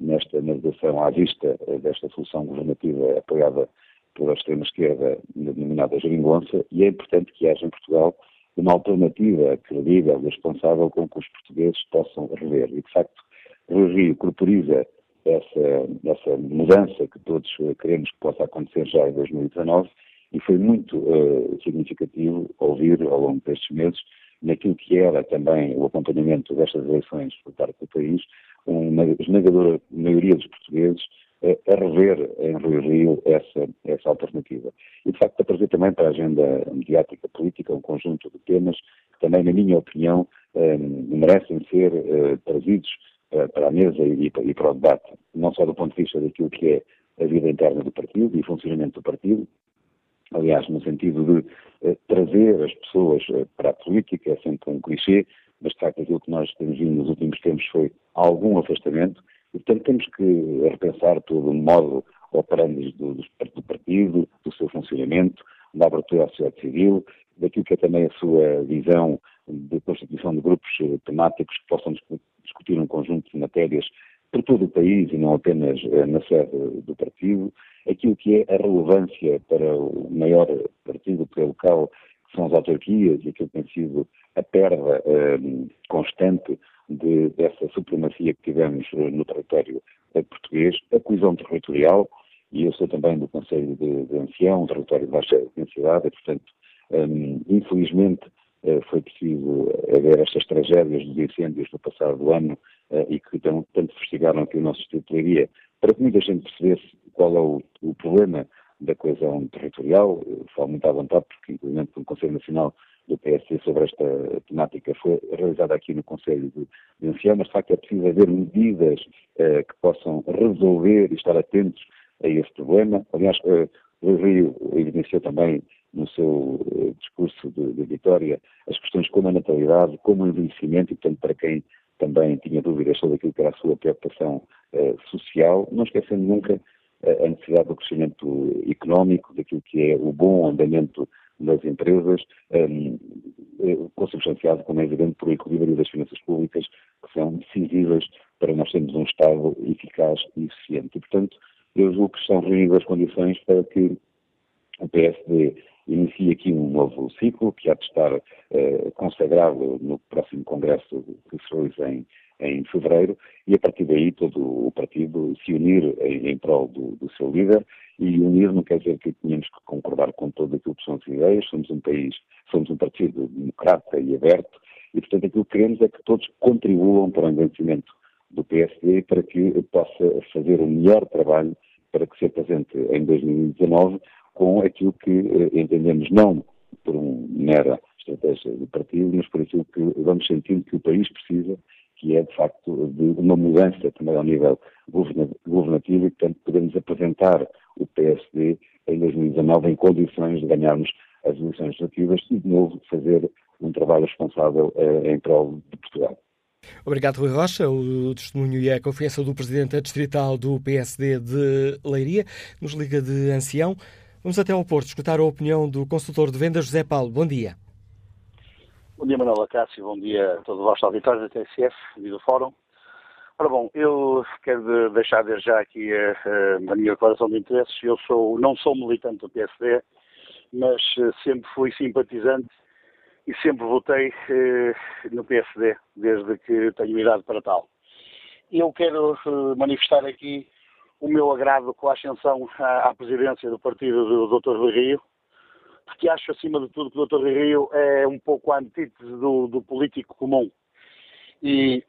nesta navegação à vista eh, desta solução governativa apoiada pela extrema-esquerda denominada geringonça, e é importante que haja em Portugal uma alternativa credível e responsável com que os portugueses possam rever. E, de facto, o Rio corporiza essa, essa mudança que todos eh, queremos que possa acontecer já em 2019 e foi muito uh, significativo ouvir ao longo destes meses naquilo que era também o acompanhamento destas eleições por parte do país, uma esmagadora maioria dos portugueses a rever em Rio Rio essa, essa alternativa. E, de facto, a trazer também para a agenda mediática política um conjunto de temas que também, na minha opinião, eh, merecem ser eh, trazidos eh, para a mesa e, para o debate, não só do ponto de vista daquilo que é a vida interna do partido e o funcionamento do partido, aliás, no sentido de trazer as pessoas para a política, é sempre um clichê, mas de facto aquilo que nós temos vindo nos últimos tempos foi algum afastamento, portanto, temos que repensar todo o modo operandi do, do partido, do seu funcionamento, da abertura à sociedade civil, daquilo que é também a sua visão de constituição de grupos eh, temáticos que possam discutir um conjunto de matérias por todo o país e não apenas eh, na sede do partido, aquilo que é a relevância para o maior partido que é local, são as autarquias, e aquilo que tem sido a perda eh, constante de, dessa supremacia que tivemos eh, no território eh, português, a coesão territorial, e eu sou também do Conselho de, de Ancião, um território de baixa densidade, e, portanto, um, infelizmente, uh, foi preciso haver estas tragédias dos incêndios no passado ano e que tão, tanto investigaram aqui o nosso Instituto de Leiria, para que muita gente percebesse qual é o, o problema da coesão territorial. Falo muito à vontade, porque, inclusive, o Conselho Nacional do PSD sobre esta temática foi realizada aqui no Conselho de, de Ancião, mas de facto é preciso haver medidas eh, que possam resolver e estar atentos a esse problema. Aliás, eh, o Rio evidenciou também no seu eh, discurso de, de, vitória as questões como a natalidade, como o envelhecimento, e portanto para quem também tinha dúvidas sobre aquilo que era a sua preocupação eh, social, não esquecendo nunca a necessidade do crescimento económico, daquilo que é o bom andamento das empresas, um, eh, consubstanciado, como é evidente, por equilíbrio das finanças públicas, que são decisivas para nós termos um Estado eficaz e eficiente. E, portanto, eu julgo que são reunidas as condições para que o PSD inicie aqui um novo ciclo, que há de estar eh, consagrado no próximo Congresso que se realiza em, em fevereiro, e a partir daí todo o partido se unir em, em prol do, do, seu líder, e unir não quer dizer que tenhamos que concordar com tudo aquilo que são as ideias, somos um país, somos um partido democrata e aberto, e portanto aquilo que queremos é que todos contribuam para o envelhecimento do PSD para que possa fazer o melhor trabalho para que se apresente em 2019 com aquilo que eh, entendemos não por uma mera estratégia do partido, mas por aquilo que vamos sentindo que o país precisa que é, de facto, de uma mudança também ao nível governativo e, portanto, podemos apresentar o PSD em 2019 em condições de ganharmos as eleições legislativas e, de novo, fazer um trabalho responsável eh, em prol de Portugal. Obrigado, Rui Rocha. O testemunho e a confiança do Presidente Distrital do PSD de Leiria, nos liga de Ancião. Vamos até ao Porto escutar a opinião do consultor de vendas José Paulo. Bom dia. Bom dia, Manuela Cássio. Bom dia a todo o vosso auditório da TSF e do Fórum. Ora bom, eu quero deixar desde já aqui a, a, minha declaração de interesses. Eu sou, não sou militante do PSD, mas uh, sempre fui simpatizante e sempre votei uh, no PSD, desde que tenho idade para tal. Eu quero uh, manifestar aqui o meu agrado com a ascensão à, à presidência do partido do Dr. Rui Rio, porque acho, acima de tudo, que o Dr. Rio é um pouco a antítese do, do político comum. E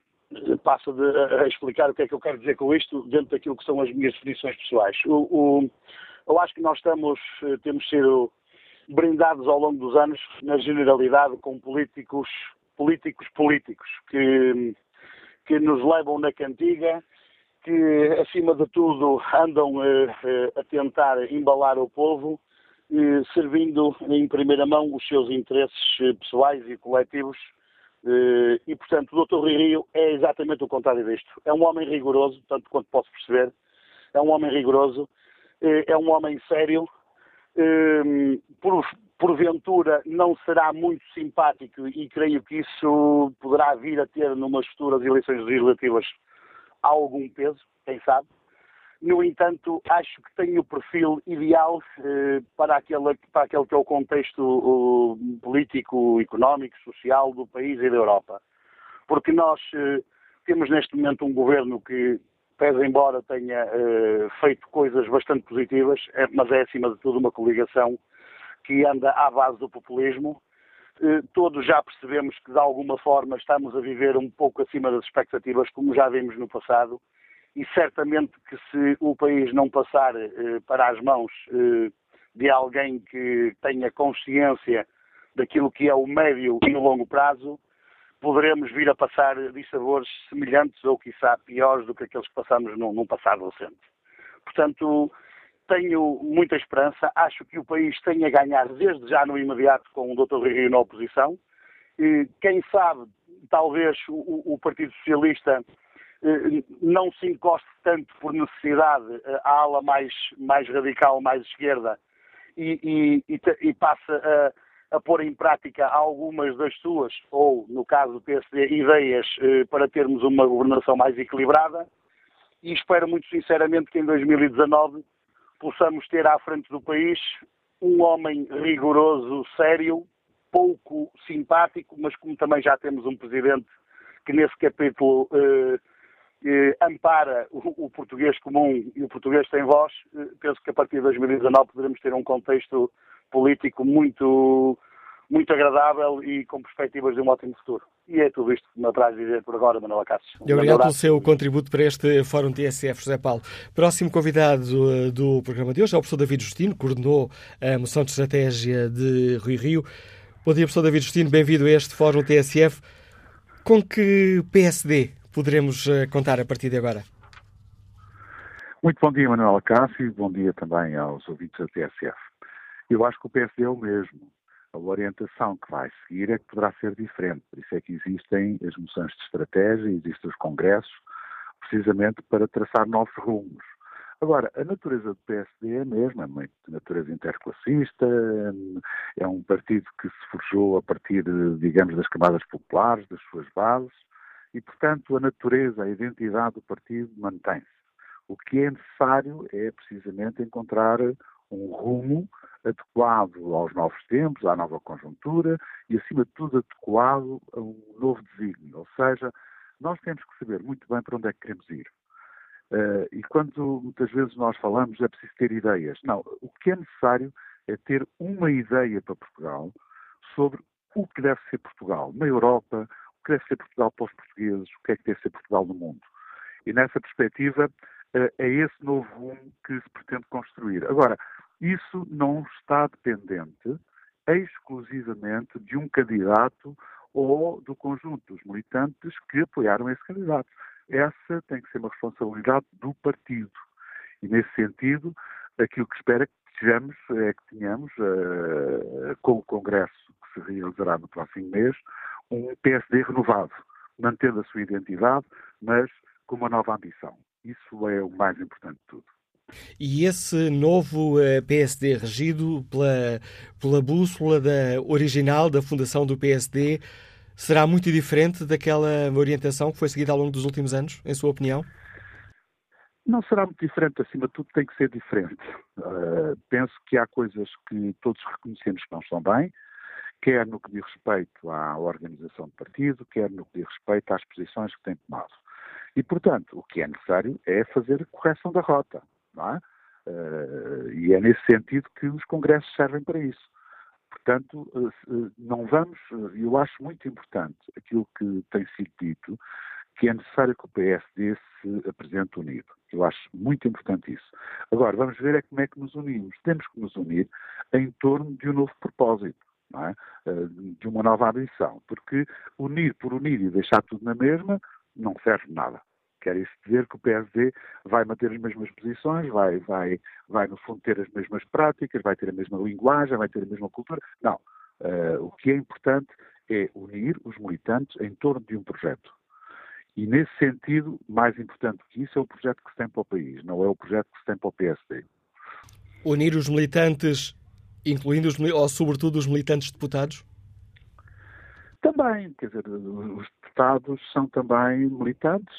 passo de, a explicar o que é que eu quero dizer com isto dentro daquilo que são as minhas definições pessoais. O, o, eu acho que nós estamos, eh, temos sido brindados ao longo dos anos, na generalidade, com políticos, políticos políticos, que, que nos levam na cantiga, que, acima de tudo, andam uh, a tentar embalar o povo, uh, servindo em primeira mão os seus interesses pessoais e coletivos eh, e, portanto, o Dr. Rui Rio é exatamente o contrário disto. É um homem rigoroso, tanto quanto posso perceber. É um homem rigoroso, eh, é um homem sério. Eh, por, porventura, não será muito simpático e creio que isso poderá vir a ter, numas futuras eleições legislativas, algum peso, quem sabe. No entanto, acho que tem o perfil ideal eh, para, aquele, para aquele que é o contexto político, económico, social do país e da Europa. Porque nós eh, temos neste momento um governo que, pese embora tenha eh, feito coisas bastante positivas, é, mas é acima de tudo uma coligação que anda à base do populismo. Todos já percebemos que de alguma forma estamos a viver um pouco acima das expectativas, como já vimos no passado e certamente que se o país não passar eh, para as mãos eh, de alguém que tenha consciência daquilo que é o médio e o longo prazo, poderemos vir a passar dissabores semelhantes ou, quiçá, piores do que aqueles que passamos num, num passado recente. Portanto, tenho muita esperança, acho que o país tem a ganhar desde já no imediato com o Dr. Rio na oposição. E, quem sabe, talvez o, o Partido Socialista não se encoste tanto por necessidade eh, à ala mais, mais radical, mais esquerda, e, e, e passa a, a, pôr em prática algumas das suas, ou no caso do PSD, ideias eh, para termos uma governação mais equilibrada. E espero muito sinceramente que em 2019 possamos ter à frente do país um homem rigoroso, sério, pouco simpático, mas como também já temos um presidente que nesse capítulo eh, eh, ampara o, o, português comum e o português sem voz, eh, penso que a partir de 2019 poderemos ter um contexto político muito, muito agradável e com perspectivas de um ótimo futuro. E é tudo isto que me apraz dizer por agora, Manuel Cássio. Obrigado pelo seu contributo para este Fórum TSF, José Paulo. Próximo convidado uh, do programa de hoje é o professor David Justino, coordenou a moção de estratégia de Rui Rio. Bom dia, professor David Justino, bem-vindo a este Fórum TSF. Com que PSD poderemos uh, contar a partir de agora? Muito bom dia, Manuela Cássio, bom dia também aos ouvintes da TSF. Eu acho que o PSD é o mesmo. A orientação que vai seguir é que poderá ser diferente. Por isso é que existem as moções de estratégia, existem os congressos, precisamente para traçar novos rumos. Agora, a natureza do PSD é a mesma, é uma natureza interclassista, é um partido que se forjou a partir, digamos, das camadas populares, das suas bases, e, portanto, a natureza, a identidade do partido mantém-se. O que é necessário é precisamente encontrar um rumo adequado aos novos tempos, à nova conjuntura e, acima de tudo, adequado a um novo desígnio. Ou seja, nós temos que saber muito bem para onde é que queremos ir. Uh, e quando muitas vezes nós falamos é preciso ter ideias. Não, o que é necessário é ter uma ideia para Portugal sobre o que deve ser Portugal na Europa, que deve ser Portugal para os portugueses, o que é que deve ser Portugal no mundo. E nessa perspectiva eh, é esse novo rumo que se pretende construir. Agora, isso não está dependente exclusivamente de um candidato ou do conjunto dos militantes que apoiaram esse candidato. Essa tem que ser uma responsabilidade do partido. E, nesse sentido, aquilo que espera que sejamos é que tenhamos, uh, com o Congresso que se realizará no próximo mês, um PSD renovado, mantendo a sua identidade, mas com uma nova ambição. Isso é o mais importante de tudo. E esse novo eh, PSD regido pela, pela bússola da, original da fundação do PSD será muito diferente daquela orientação que foi seguida ao longo dos últimos anos, em sua opinião? Não será muito diferente, acima de tudo tem que ser diferente. Uh, penso que há coisas que todos reconhecemos que não estão bem, quer no que diz respeito à organização do partido, quer no que diz respeito às posições que tem tomado. E, portanto, o que é necessário é fazer a correção da rota, não é? Uh, e é nesse sentido que os congressos servem para isso. Portanto, uh, não vamos, eu acho muito importante aquilo que tem sido dito, que é necessário que o PSD se apresente unido. Eu acho muito importante isso. Agora, vamos ver é como é que nos unimos. Temos que nos unir em torno de um novo propósito. É? Eh, de uma nova ambição, porque unir por unir e deixar tudo na mesma não serve nada. Quer isso dizer que o PSD vai manter as mesmas posições, vai, vai, vai no fundo ter as mesmas práticas, vai ter a mesma linguagem, vai ter a mesma cultura? Não. Uh, o que é importante é unir os militantes em torno de um projeto. E nesse sentido, mais importante que isso é o projeto que se tem para o país, não é o projeto que se tem para o PSD. Unir os militantes, incluindo os, ou sobretudo os militantes deputados? Também, quer dizer, os deputados são também militantes,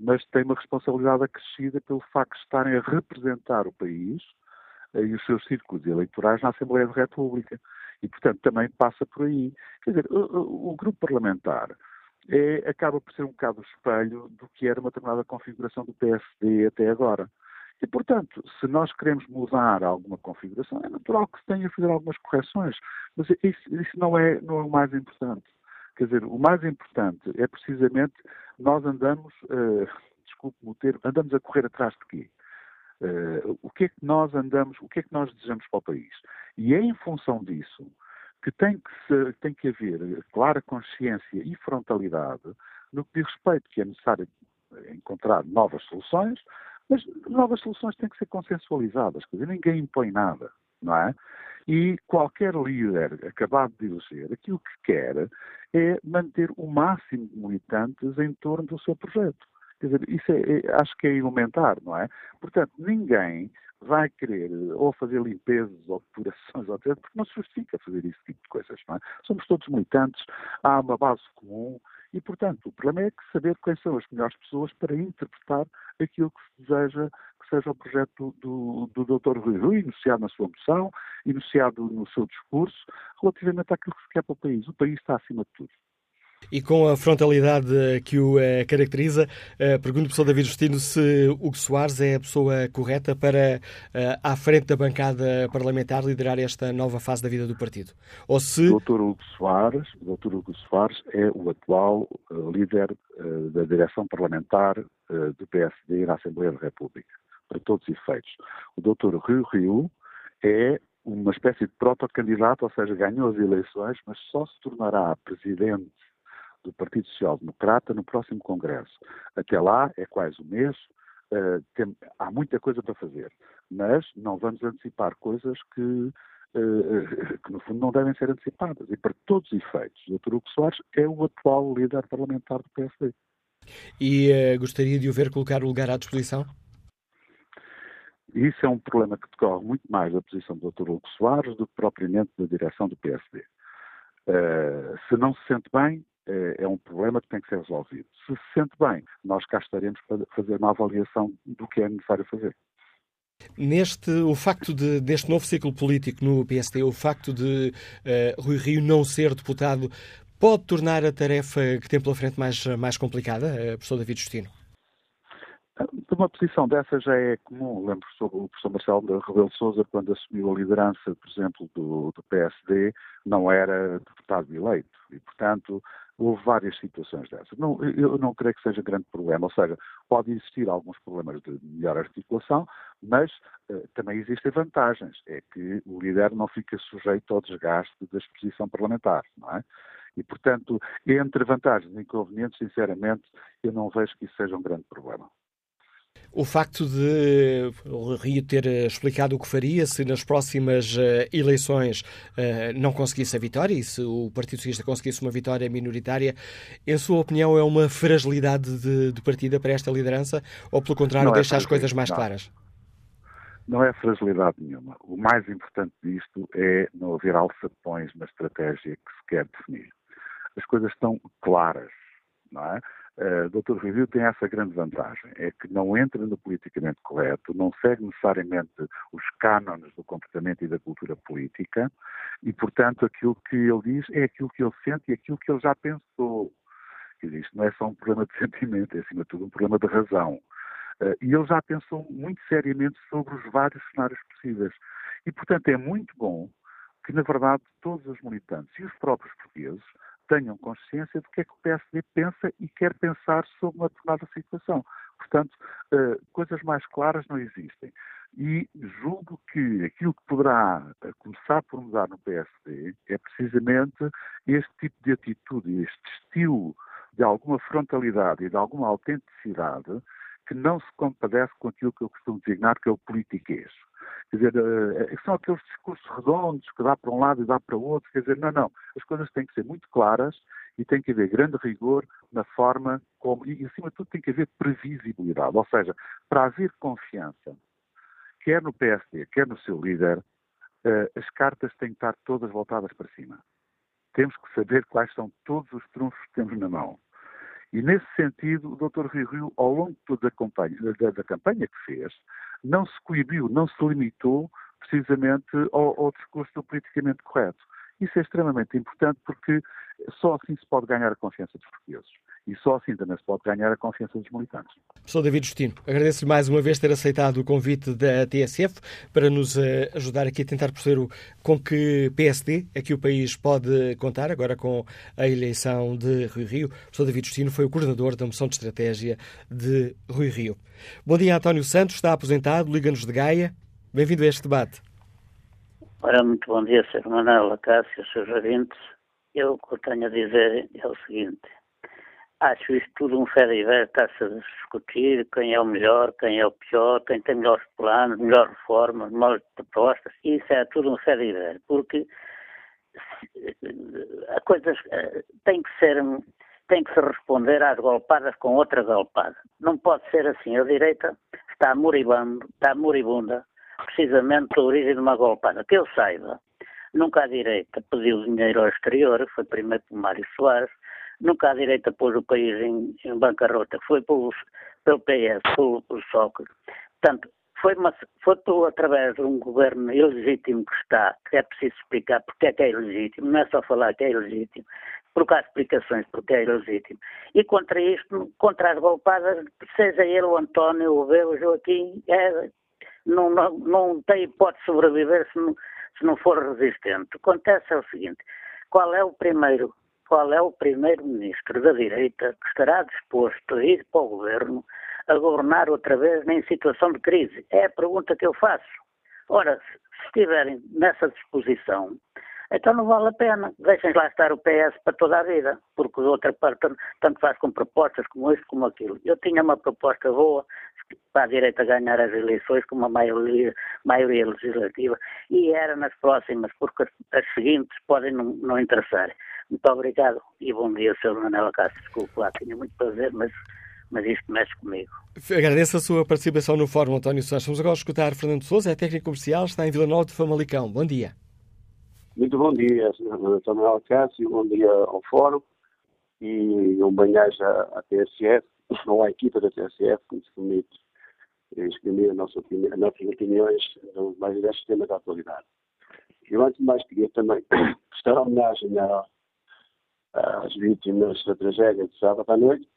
mas têm uma responsabilidade acrescida pelo facto de estarem a representar o país eh, e os seus círculos eleitorais na Assembleia da República. E, portanto, também passa por aí. Quer dizer, o, o grupo parlamentar é, acaba por ser um bocado o espelho do que era uma determinada configuração do PSD até agora. E, portanto, se nós queremos mudar alguma configuração, é natural que se tenha a fazer algumas correções, mas isso, isso não, é, não é o mais importante. Quer dizer, o mais importante é precisamente nós andamos, uh, desculpe-me o termo, andamos a correr atrás de quê? Uh, o que é que nós andamos, o que é que nós desejamos para o país? E é em função disso que tem que, se, tem que haver clara consciência e frontalidade no que diz respeito que é necessário encontrar novas soluções, mas novas soluções têm que ser consensualizadas, quer dizer, ninguém impõe nada, não é? E qualquer líder acabado de eleger, aquilo que quer é manter o máximo de militantes em torno do seu projeto. Quer dizer, isso é, é, acho que é elementar, não é? Portanto, ninguém vai querer ou fazer limpezas ou depurações, ou porque não se justifica fazer esse tipo de coisas, não é? Somos todos militantes, há uma base comum e, portanto, o problema é que saber quem são as melhores pessoas para interpretar aquilo que se deseja que seja o projeto do, do, do Dr. Rui Rui, enunciado na sua moção, enunciado no seu discurso, relativamente àquilo que se quer para o país. O país está acima de tudo. E com a frontalidade que o uh, caracteriza, uh, pergunto ao professor David Justino se Hugo Soares é a pessoa correta para, uh, à frente da bancada parlamentar, liderar esta nova fase da vida do partido. Ou se... Dr. Hugo Soares, Dr. Hugo Soares é o atual líder da direção parlamentar do PSD na Assembleia da República, para todos os efeitos. O Dr. Rio Rio é uma espécie de protocandidato, ou seja, ganhou as eleições, mas só se tornará presidente do Partido Social Democrata no próximo Congresso. Até lá, é quase um mês, uh, tem, há muita coisa para fazer, mas não vamos antecipar coisas que, uh, [laughs] que no fundo não devem ser antecipadas. E para todos os efeitos, o Dr. Hugo Soares é o atual líder parlamentar do PSD. E uh, gostaria de o ver colocar o lugar à disposição? Isso é um problema que decorre muito mais da posição do Dr. Hugo Soares do que propriamente da direção do PSD. Uh, se não se sente bem, é, é um problema que tem que ser resolvido. Se se sente bem, nós cá estaremos para fazer uma avaliação do que é necessário fazer. Neste, o facto de, deste novo ciclo político no PSD, o facto de uh, Rui Rio não ser deputado, pode tornar a tarefa que tem pela frente mais, mais complicada, uh, professor David Justino? Uma posição dessa já é comum. Lembro sobre o professor Marcelo Rebelo Souza, quando assumiu a liderança, por exemplo, do, do PSD, não era deputado eleito. E, portanto, houve várias situações dessas. Não, eu não creio que seja grande problema, ou seja, pode existir alguns problemas de melhor articulação, mas uh, também existem vantagens. É que o líder não fica sujeito ao desgaste da exposição parlamentar, não é? E, portanto, entre vantagens e inconvenientes, sinceramente, eu não vejo que isso seja um grande problema. O facto de o Rio ter eh, explicado o que faria se nas próximas uh, eleições uh, não conseguisse a vitória e se o Partido Socialista conseguisse uma vitória minoritária, em sua opinião, é uma fragilidade de, de partida para esta liderança ou, pelo contrário, é deixa as coisas mais não. claras? Não é fragilidade nenhuma. O mais importante disto é não haver alçapões na estratégia que se quer definir. as coisas estão claras, não é? Uh, Dr. Rui tem essa grande vantagem, é que não entra no politicamente correto, não segue necessariamente os cânones do comportamento e da cultura política, e, portanto, aquilo que ele diz é aquilo que ele sente e aquilo que ele já pensou. Isto não é só um problema de [laughs] sentimento, é, acima de tudo, um problema de razão. Uh, e ele já pensou muito seriamente sobre os vários cenários possíveis. E, portanto, é muito bom que, na verdade, todos os militantes e os próprios portugueses tenham consciência do que é que o PSD pensa e quer pensar sobre uma determinada situação. Portanto, uh, coisas mais claras não existem. E julgo que aquilo que poderá uh, começar por mudar no PSD é precisamente este tipo de atitude, este estilo de alguma frontalidade e de alguma autenticidade que não se compadece com aquilo que eu costumo designar que é o politiquês. Quer dizer, uh, são aqueles discursos redondos que dá para um lado e dá para o outro. Quer dizer, não, não. As coisas têm que ser muito claras e tem que haver grande rigor na forma como. E, acima de tudo, tem que haver previsibilidade. Ou seja, para haver confiança, quer no PSD, quer no seu líder, uh, as cartas têm que estar todas voltadas para cima. Temos que saber quais são todos os trunfos que temos na mão. E, nesse sentido, o Dr. Rio Rio, ao longo da campanha, da, da campanha que fez, não se coibiu, não se limitou precisamente ao, ao discurso do politicamente correto. Isso é extremamente importante porque só assim se pode ganhar a confiança dos portugueses. E só assim também se pode ganhar a confiança dos militantes. Sou David Justino. Agradeço-lhe mais uma vez ter aceitado o convite da TSF para nos eh, ajudar aqui a tentar perceber com que PSD é que o país pode contar agora com a eleição de Rui Rio. Sou David Justino, foi o coordenador da moção de estratégia de Rui Rio. Bom dia, António Santos, está aposentado, liga-nos de Gaia. Bem-vindo a este debate. Ora, muito bom dia, Sr. Manuel Acácio, Sr. ouvintes. Eu o que tenho a dizer é o seguinte. Acho isto tudo um e está-se a discutir quem é o melhor, quem é o pior, quem tem melhores planos, melhores reformas, melhores propostas. Isso é tudo um e porque a coisas eh, tem que ser tem que se responder às golpadas com outra golpada. Não pode ser assim. A direita está moribunda, está moribunda precisamente pela origem de uma golpada. Que eu saiba, nunca a direita pediu dinheiro ao exterior, foi primeiro por Mário Soares, nunca a direita pôs o país em, em bancarrota, foi pelo, pelo PS, pelo, pelo Sócrates. Portanto, foi, uma, foi por, através de um governo ilegítimo que está, que é preciso explicar porque é que é ilegítimo, não é só falar que é ilegítimo, porque há explicações porque é ilegítimo. E contra isto, contra as golpadas, seja ele o António, o Bel, o Joaquim, é, não, não, não tem hipótese de sobreviver se não, se não for resistente. Acontece é o seguinte, qual é o primeiro, qual é o primeiro-ministro da direita que estará disposto a ir para o governo a governar outra vez em situação de crise? É a pergunta que eu faço. Ora, se estiverem nessa disposição, então não vale a pena. Deixem lá estar o PS para toda a vida, porque outra parte tanto faz com propostas como isto como aquilo. Eu tinha uma proposta boa para a direita ganhar as eleições com uma maioria, maioria legislativa e era nas próximas, porque as, seguintes podem não, não, interessar. Muito obrigado e bom dia, Sr. Manuel Castro. Desculpe lá, tinha muito prazer, mas, mas isto mexe comigo. Agradeço a sua participação no Fórum, António Santos. Vamos agora escutar Fernando Souza, é técnico comercial, está em Vila Nova de Famalicão. Bom dia. Muito bom dia, Sr. Manuel Cássio, bom dia ao Fórum e um banhagem à TSF, ou à equipa da TSF, que nos permite exprimir as nossas opiniões nos mais diversos temas da atualidade. Eu, antes de mais, queria também [coughs] prestar homenagem às vítimas da tragédia de sábado à noite.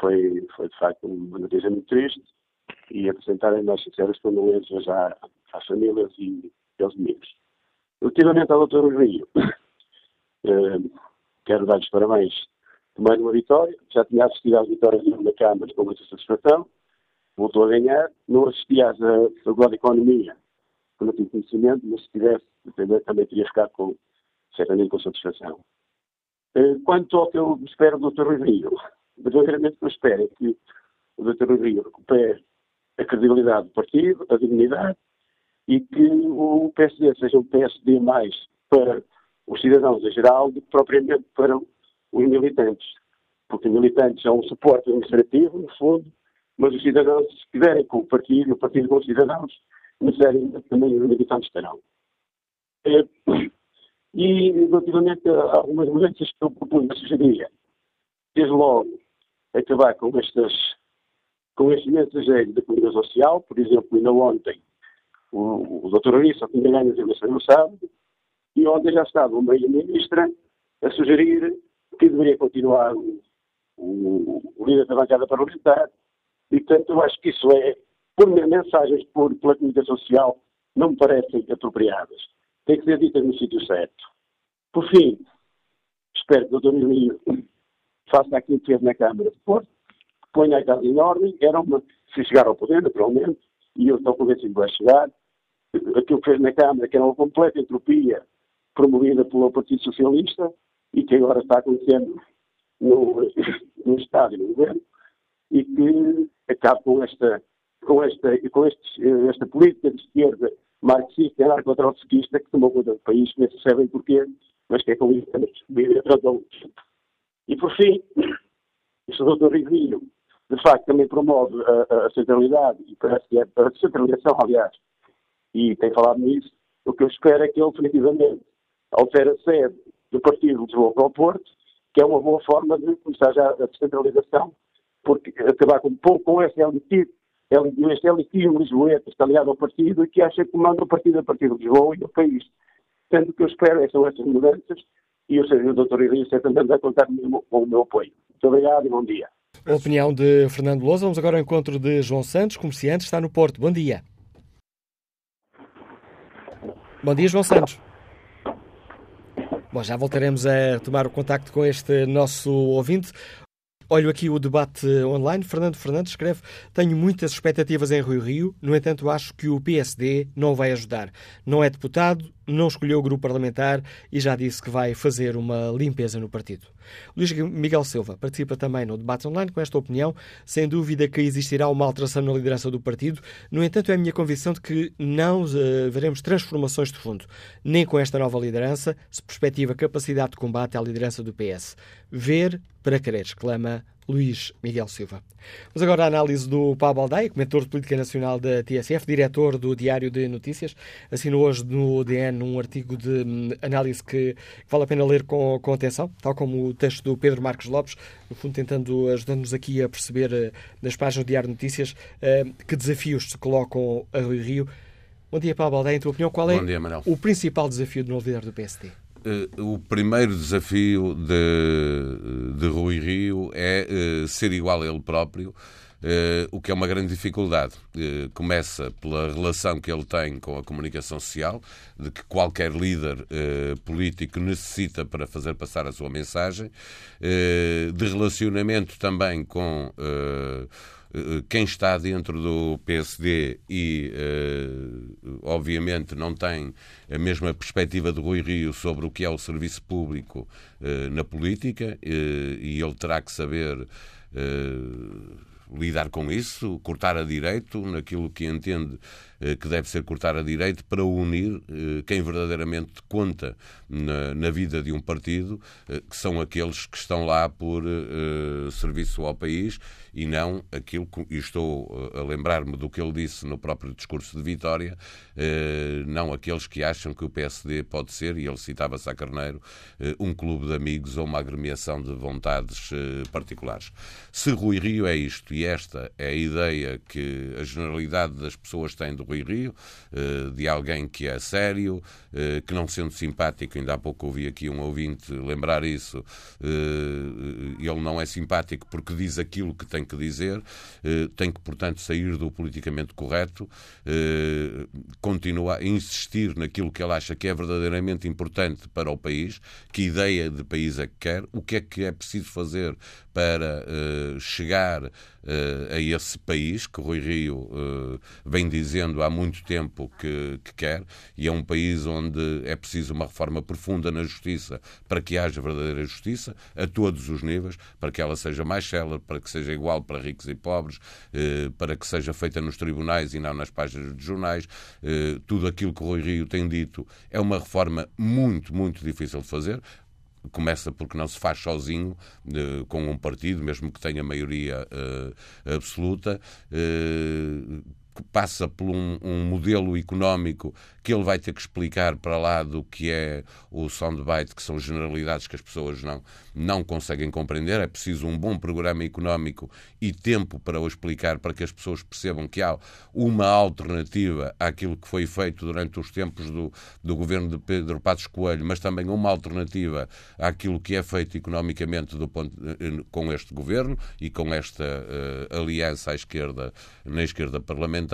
Foi, foi de facto, uma notícia muito triste e apresentar as mais sinceras condolências às famílias e aos amigos. Relativamente ao Dr. Rio, eh, quero dar-lhes parabéns também numa vitória. Já tinha assistido às vitórias na Câmara com muita satisfação voltou a ganhar. Não assisti à Faculdade de Economia, porque não tinha conhecimento, mas se tivesse, também, também teria ficado com, certamente com satisfação. Eh, quanto ao que eu espero do Dr. Rui Rio, verdadeiramente o que eu espero é que o Dr. Rui Rio recupere a credibilidade do partido, a dignidade, e que o PSD seja um PSD mais para os cidadãos em geral do que propriamente para os militantes. Porque militantes são um suporte administrativo, no fundo, mas os cidadãos, se estiverem com o partido, o partido com os cidadãos, também os militantes terão. É, E relativamente a algumas mudanças que eu propunha, sugeria, desde logo, acabar com estas com estes mensageiros da comunicação social, por exemplo, ainda ontem o, o Dr. Arissa tinha ganho as eleições no sábado, e ontem já estava uma ministra a sugerir que deveria continuar o, o, líder da bancada parlamentar, e portanto eu acho que isso é, por mensagens por, pela comunicação social, não me parecem apropriadas. Tem que ser ditas no sítio certo. Por fim, espero que o Dr. Emílio faça aquilo que fez na Câmara de Porto, ponha a casa em ordem, era uma, se chegar ao poder, naturalmente, e eu estou convencido que vai chegar, aquilo que fez na Câmara, que era uma completa entropia promovida pelo Partido Socialista e que agora está acontecendo no, [laughs] no Estado e no Governo, e que acabe com esta, com esta, com este, esta política de esquerda marxista e anarcotrotskista que tomou conta do país, que nem se sabem porquê, mas que é com isso que temos viver E por fim, o Dr. Rivinho de facto também promove a, a centralidade e parece que é a centralização, aliás, e tem falado nisso, o que eu espero é que ele definitivamente altere a sede do Partido de Lisboa para o Porto, que é uma boa forma de começar já a descentralização, porque acabar com, com esse elitismo, este elitismo lisboeta que está ligado ao partido e que acha que comanda o partido a partir de Lisboa e do país. Sendo que eu espero é são essas mudanças e que o Dr. Irinho certamente vai contar com o meu apoio. Muito obrigado e bom dia. A opinião de Fernando Lousa. Vamos agora ao encontro de João Santos, comerciante, está no Porto. Bom dia. Bom dia, João Santos. Bom, já voltaremos a tomar o contacto com este nosso ouvinte. Olho aqui o debate online. Fernando Fernandes escreve: Tenho muitas expectativas em Rio Rio, no entanto, acho que o PSD não vai ajudar. Não é deputado, não escolheu o grupo parlamentar e já disse que vai fazer uma limpeza no partido. Luís Miguel Silva participa também no debate online com esta opinião. Sem dúvida que existirá uma alteração na liderança do partido. No entanto, é a minha convicção de que não uh, veremos transformações de fundo. Nem com esta nova liderança se perspectiva capacidade de combate à liderança do PS. Ver para querer, exclama Luís Miguel Silva. Vamos agora à análise do Pablo Aldeia, comentador de política nacional da TSF, diretor do Diário de Notícias. Assinou hoje no DN um artigo de hum, análise que vale a pena ler com, com atenção, tal como o texto do Pedro Marcos Lopes, no fundo tentando, ajudando-nos aqui a perceber eh, nas páginas do Diário de Notícias eh, que desafios se colocam a Rio Rio. Bom dia, Pablo Aldeia. Em tua opinião, qual é dia, o principal desafio do novo líder do PSD? Uh, o primeiro desafio de, de Rui Rio é uh, ser igual a ele próprio, uh, o que é uma grande dificuldade. começa pela relação que ele tem com a comunicação social, de que qualquer líder político necessita para fazer passar a sua mensagem, de relacionamento também com eh, quem está dentro do PSD e, uh, obviamente, não tem a mesma perspectiva de Rui Rio sobre o que é o serviço público na política, e ele terá que saber lidar com isso, cortar a direito naquilo que entende eh, que deve ser cortar a direito para unir eh, quem verdadeiramente conta na, na vida de um partido, eh, que são aqueles que estão lá por serviço ao país e não aquilo que, e estou a lembrar-me do que ele disse no próprio discurso de Vitória, não aqueles que acham que o PSD pode ser, e ele citava Sá Carneiro, um clube de amigos ou uma agremiação de vontades particulares. Se Rui Rio é isto e esta é a ideia que a generalidade das pessoas tem do Rui Rio, eh, de alguém que é sério, eh, que não sendo simpático, ainda há pouco ouvi aqui um ouvinte lembrar isso, eh, ele não é simpático porque diz aquilo que tem que dizer, tem que, portanto, sair do politicamente correto, continuar a insistir naquilo que ele acha que é verdadeiramente importante para o país, que ideia de país é que quer, o que é que é preciso fazer para chegar a esse país que Rui Rio vem dizendo há muito tempo que, que quer, e é um país onde é preciso uma reforma profunda na justiça para que haja verdadeira justiça, a todos os níveis, para que ela seja mais célere, para que seja igual para ricos e pobres, para que seja feita nos tribunais e não nas páginas de jornais. Tudo aquilo que Rui Rio tem dito é uma reforma muito, muito difícil de fazer começa porque não se faz sozinho uh, com um partido, mesmo que tenha maioria uh, absoluta. Passa por um, um, modelo económico que ele vai ter que explicar para lá do que é o soundbite, que são generalidades que as pessoas não, não conseguem compreender. É preciso um bom programa económico e tempo para o explicar, para que as pessoas percebam que há uma alternativa àquilo que foi feito durante os tempos do, do governo de Pedro Passos Coelho, mas também uma alternativa àquilo que é feito economicamente ponto, eh, com este governo e com esta uh, aliança à esquerda, na esquerda parlamentar.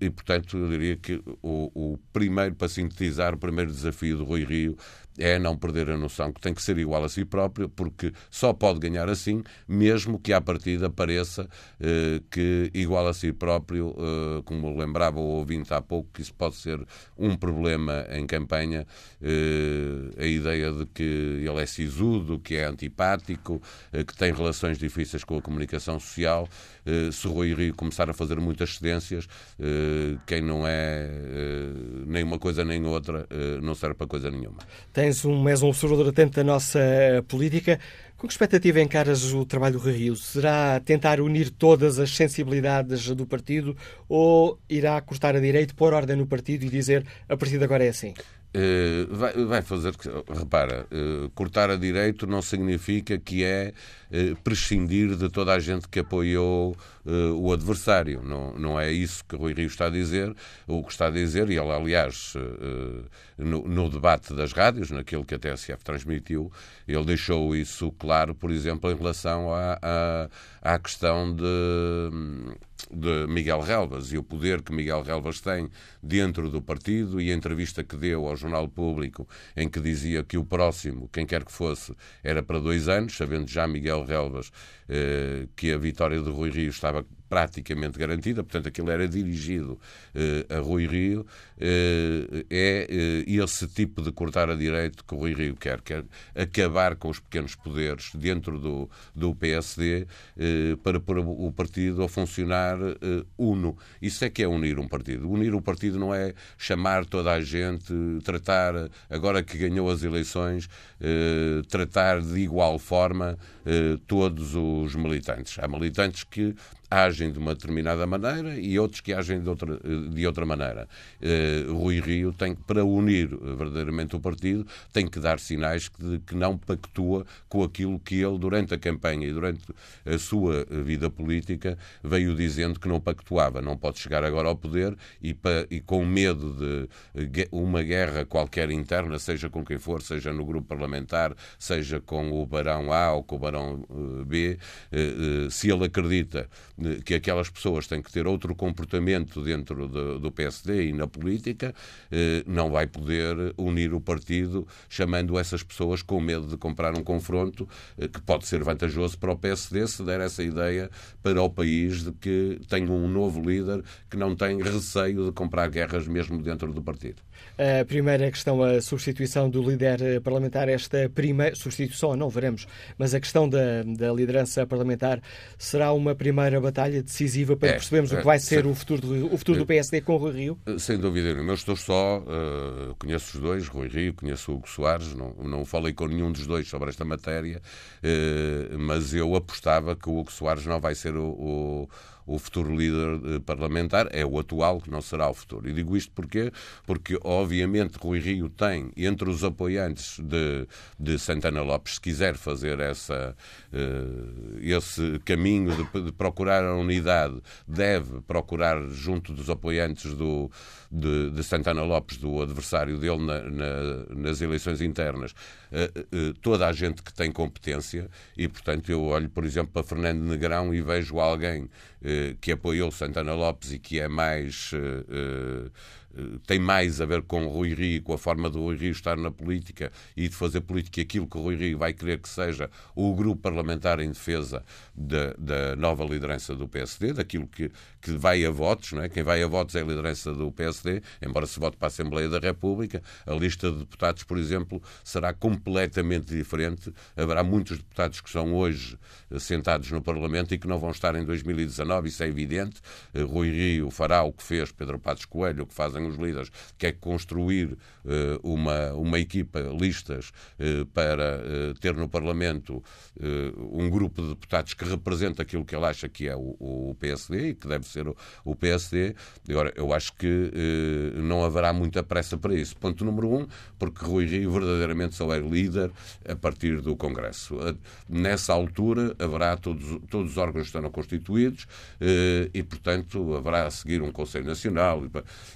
E, portanto, eu diria que o, o primeiro, para sintetizar, o primeiro desafio do Rui Rio é não perder a noção que tem que ser igual a si próprio, porque só pode ganhar assim, mesmo que à partida pareça eh, que igual a si próprio, eh, como lembrava o ouvinte há pouco, que isso pode ser um problema em campanha, eh, a ideia de que ele é sisudo, que é antipático, eh, que tem relações difíceis com a comunicação social. Eh, se Rui Rio começar a fazer muitas cedências, eh, quem não é nem uma coisa nem outra não serve para coisa nenhuma. Tens um, és um observador atento da nossa eh, política. Com que expectativa encaras o trabalho do Rio? Será tentar unir todas as sensibilidades do partido ou irá cortar a direito, pôr ordem no partido e dizer a partir de agora é assim? Uh, vai, vai, fazer. Repara, uh, cortar a direito não significa que é uh, prescindir de toda a gente que apoiou o adversário. Não, não é isso que Rui Rio está a dizer. O que está a dizer, e ele, aliás, no, no, debate das rádios, naquilo que a TSF transmitiu, ele deixou isso claro, por exemplo, em relação à, à, à questão de de Miguel Relvas e o poder que Miguel Relvas tem dentro do partido e a entrevista que deu ao Jornal Público em que dizia que o próximo, quem quer que fosse, era para dois anos, sabendo já Miguel Relvas eh, que a vitória de Rui Rio estava praticamente garantida, portanto aquilo era dirigido eh, a Rui Rio, eh, é eh, esse tipo de cortar a direito que o Rui Rio quer, quer acabar com os pequenos poderes dentro do, do PSD para pôr o partido a funcionar uno. Isso é que é unir um partido. Unir um partido não é chamar toda a gente, tratar, agora que ganhou as eleições, tratar de igual forma todos os militantes. Há militantes que agem de uma determinada maneira e outros que agem de outra, de outra maneira. Uh, Rui Rio tem que, para unir verdadeiramente o partido, tem que dar sinais de que não pactua com aquilo que ele, durante a campanha e durante a sua vida política, veio dizendo que não pactuava. Não pode chegar agora ao poder e, e com medo de uma guerra qualquer interna, seja com quem for, seja no grupo parlamentar, seja com o Barão A ou com o Barão eh, B, se ele acredita que aquelas pessoas têm que ter outro comportamento dentro do, do PSD e na política, eh, não vai poder unir o partido chamando essas pessoas com medo de comprar um confronto eh, que pode ser vantajoso para o PSD se der essa ideia para o país de que tem um novo líder que não tem receio de comprar guerras mesmo dentro do partido. A primeira questão, a substituição do líder parlamentar, esta primeira substituição, não veremos, mas a questão da, da liderança parlamentar será uma primeira batalha decisiva para é, percebermos é, o que vai ser o futuro, do, o futuro do PSD com o Rui Rio? Eh, sem dúvida nenhuma. Eu estou só, uh, conheço os dois, Rui Rio, conheço o Hugo Soares, não, não falei com nenhum dos dois sobre esta matéria, uh, mas eu apostava que o Hugo Soares não vai ser o, o o futuro líder parlamentar, é o atual, que não será o futuro. E digo isto porquê? Porque, obviamente, Rui Rio tem, entre os apoiantes de, de Santana Lopes, se quiser fazer essa, uh, esse caminho de, de procurar a unidade, deve procurar junto dos apoiantes do, de, de Santana Lopes, do adversário dele na, na, nas eleições internas, uh, uh, toda a gente que tem competência e, portanto, eu olho, por exemplo, para Fernando Negrão e vejo alguém que apoiou Santana Lopes e que é mais eh, tem mais a ver com o Rui Rio, com a forma do Rui Rio estar na política e de fazer política aquilo que o Rui Rio vai querer que seja o grupo parlamentar em defesa da, da nova liderança do PSD, daquilo que, que vai a votos, não é? quem vai a votos é a liderança do PSD, embora se vote para a Assembleia da República, a lista de deputados, por exemplo, será completamente diferente. Haverá muitos deputados que são hoje sentados no Parlamento e que não vão estar em 2019, isso é evidente. Eh, Rui Rio fará o que fez Pedro Passos Coelho, o que fazem fazem os líderes, que é construir uh, uma, uma equipa, listas, uh, para uh, ter no Parlamento um grupo de deputados que representa aquilo que ele acha que é o, o PSD e que deve ser o, o PSD. Agora, eu acho que não haverá muita pressa para isso. Ponto número um, porque Rui Rio verdadeiramente só é líder a partir do Congresso. Nessa altura haverá todos, todos os órgãos estão constituídos e, portanto, haverá a seguir um Conselho Nacional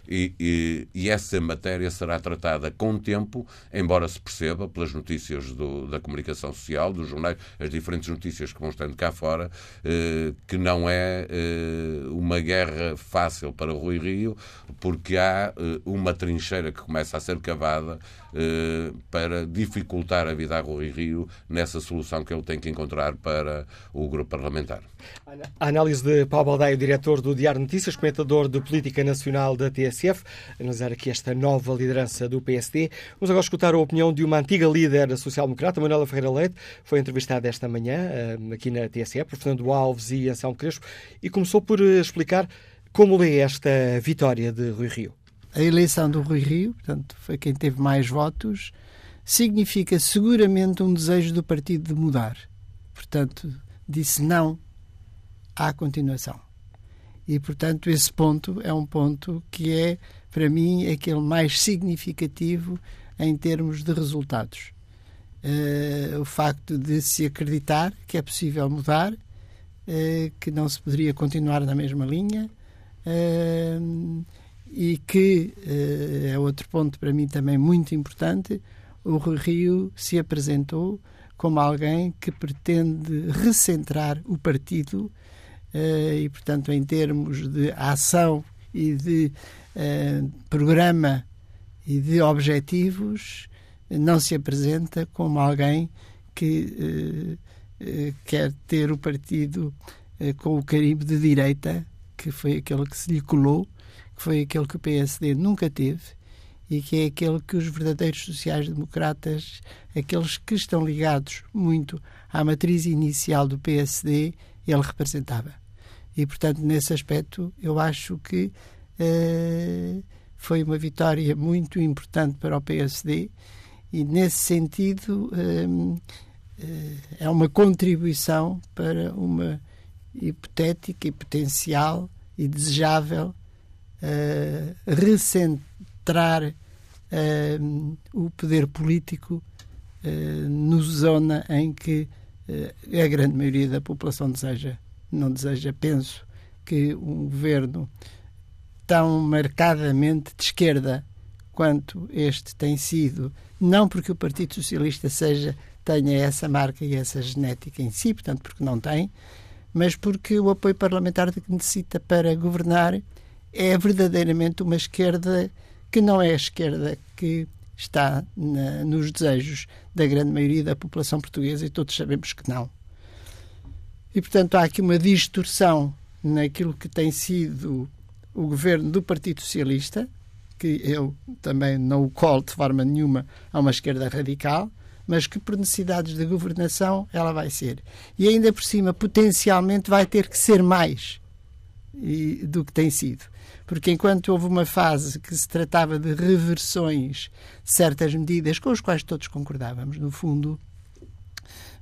e, e, e essa matéria será tratada com tempo, embora se perceba pelas notícias do, da comunicação social, dos jornais, as diferentes notícias que vão estando cá fora, eh, que não é eh, uma guerra fácil para Rui Rio, porque há eh, uma trincheira que começa a ser cavada para dificultar a vida a Rui Rio nessa solução que ele tem que encontrar para o grupo parlamentar. A análise de Paulo Baldaio, diretor do Diário Notícias, comentador de política nacional da TSF, analisar aqui esta nova liderança do PSD. Vamos agora escutar a opinião de uma antiga líder social-democrata, Manuela Ferreira Leite, foi entrevistada esta manhã eh, aqui na TSF por Fernando Alves e Anselmo Crespo e começou por eh, explicar como lê esta vitória de Rui Rio a eleição do Rui Rio, portanto, foi quem teve mais votos, significa seguramente um desejo do partido de mudar. Portanto, disse não à continuação. E, portanto, esse ponto é um ponto que é, para mim, aquele mais significativo em termos de resultados. Uh, o facto de se acreditar que é possível mudar, uh, que não se poderia continuar na mesma linha. Uh, e que uh, é outro ponto para mim também muito importante, o Rio se apresentou como alguém que pretende recentrar o partido uh, e, portanto, em termos de ação e de uh, programa e de objetivos, não se apresenta como alguém que quer ter o partido com o carimbo de direita, que foi aquele que se lhe colou, que foi aquele que o PSD nunca teve e que é aquele que os verdadeiros sociais-democratas, aqueles que estão ligados muito à matriz inicial do PSD, ele representava. E, portanto, nesse aspecto, eu acho que uh, foi uma vitória muito importante para o PSD e, nesse sentido, uh, é uma contribuição para uma hipotética e potencial e desejável uh, recentrar uh, o poder político uh, no zona em que a grande maioria da população deseja. Não deseja, penso, que um governo tão marcadamente de esquerda quanto este tem sido, não porque o Partido Socialista seja tenha essa marca e essa genética em si, portanto, porque não tem, mas porque o apoio parlamentar que necessita para governar é verdadeiramente uma esquerda que não é a esquerda que está na, nos desejos da grande maioria da população portuguesa e todos sabemos que não. E, portanto, há aqui uma distorção naquilo que tem sido o governo do Partido Socialista, que eu também não o colo de forma nenhuma a uma esquerda radical, mas que por necessidades de governação ela vai ser. E ainda por cima, potencialmente, vai ter que ser mais do que tem sido porque enquanto houve uma fase que se tratava de reversões de certas medidas com as quais todos concordávamos, no fundo,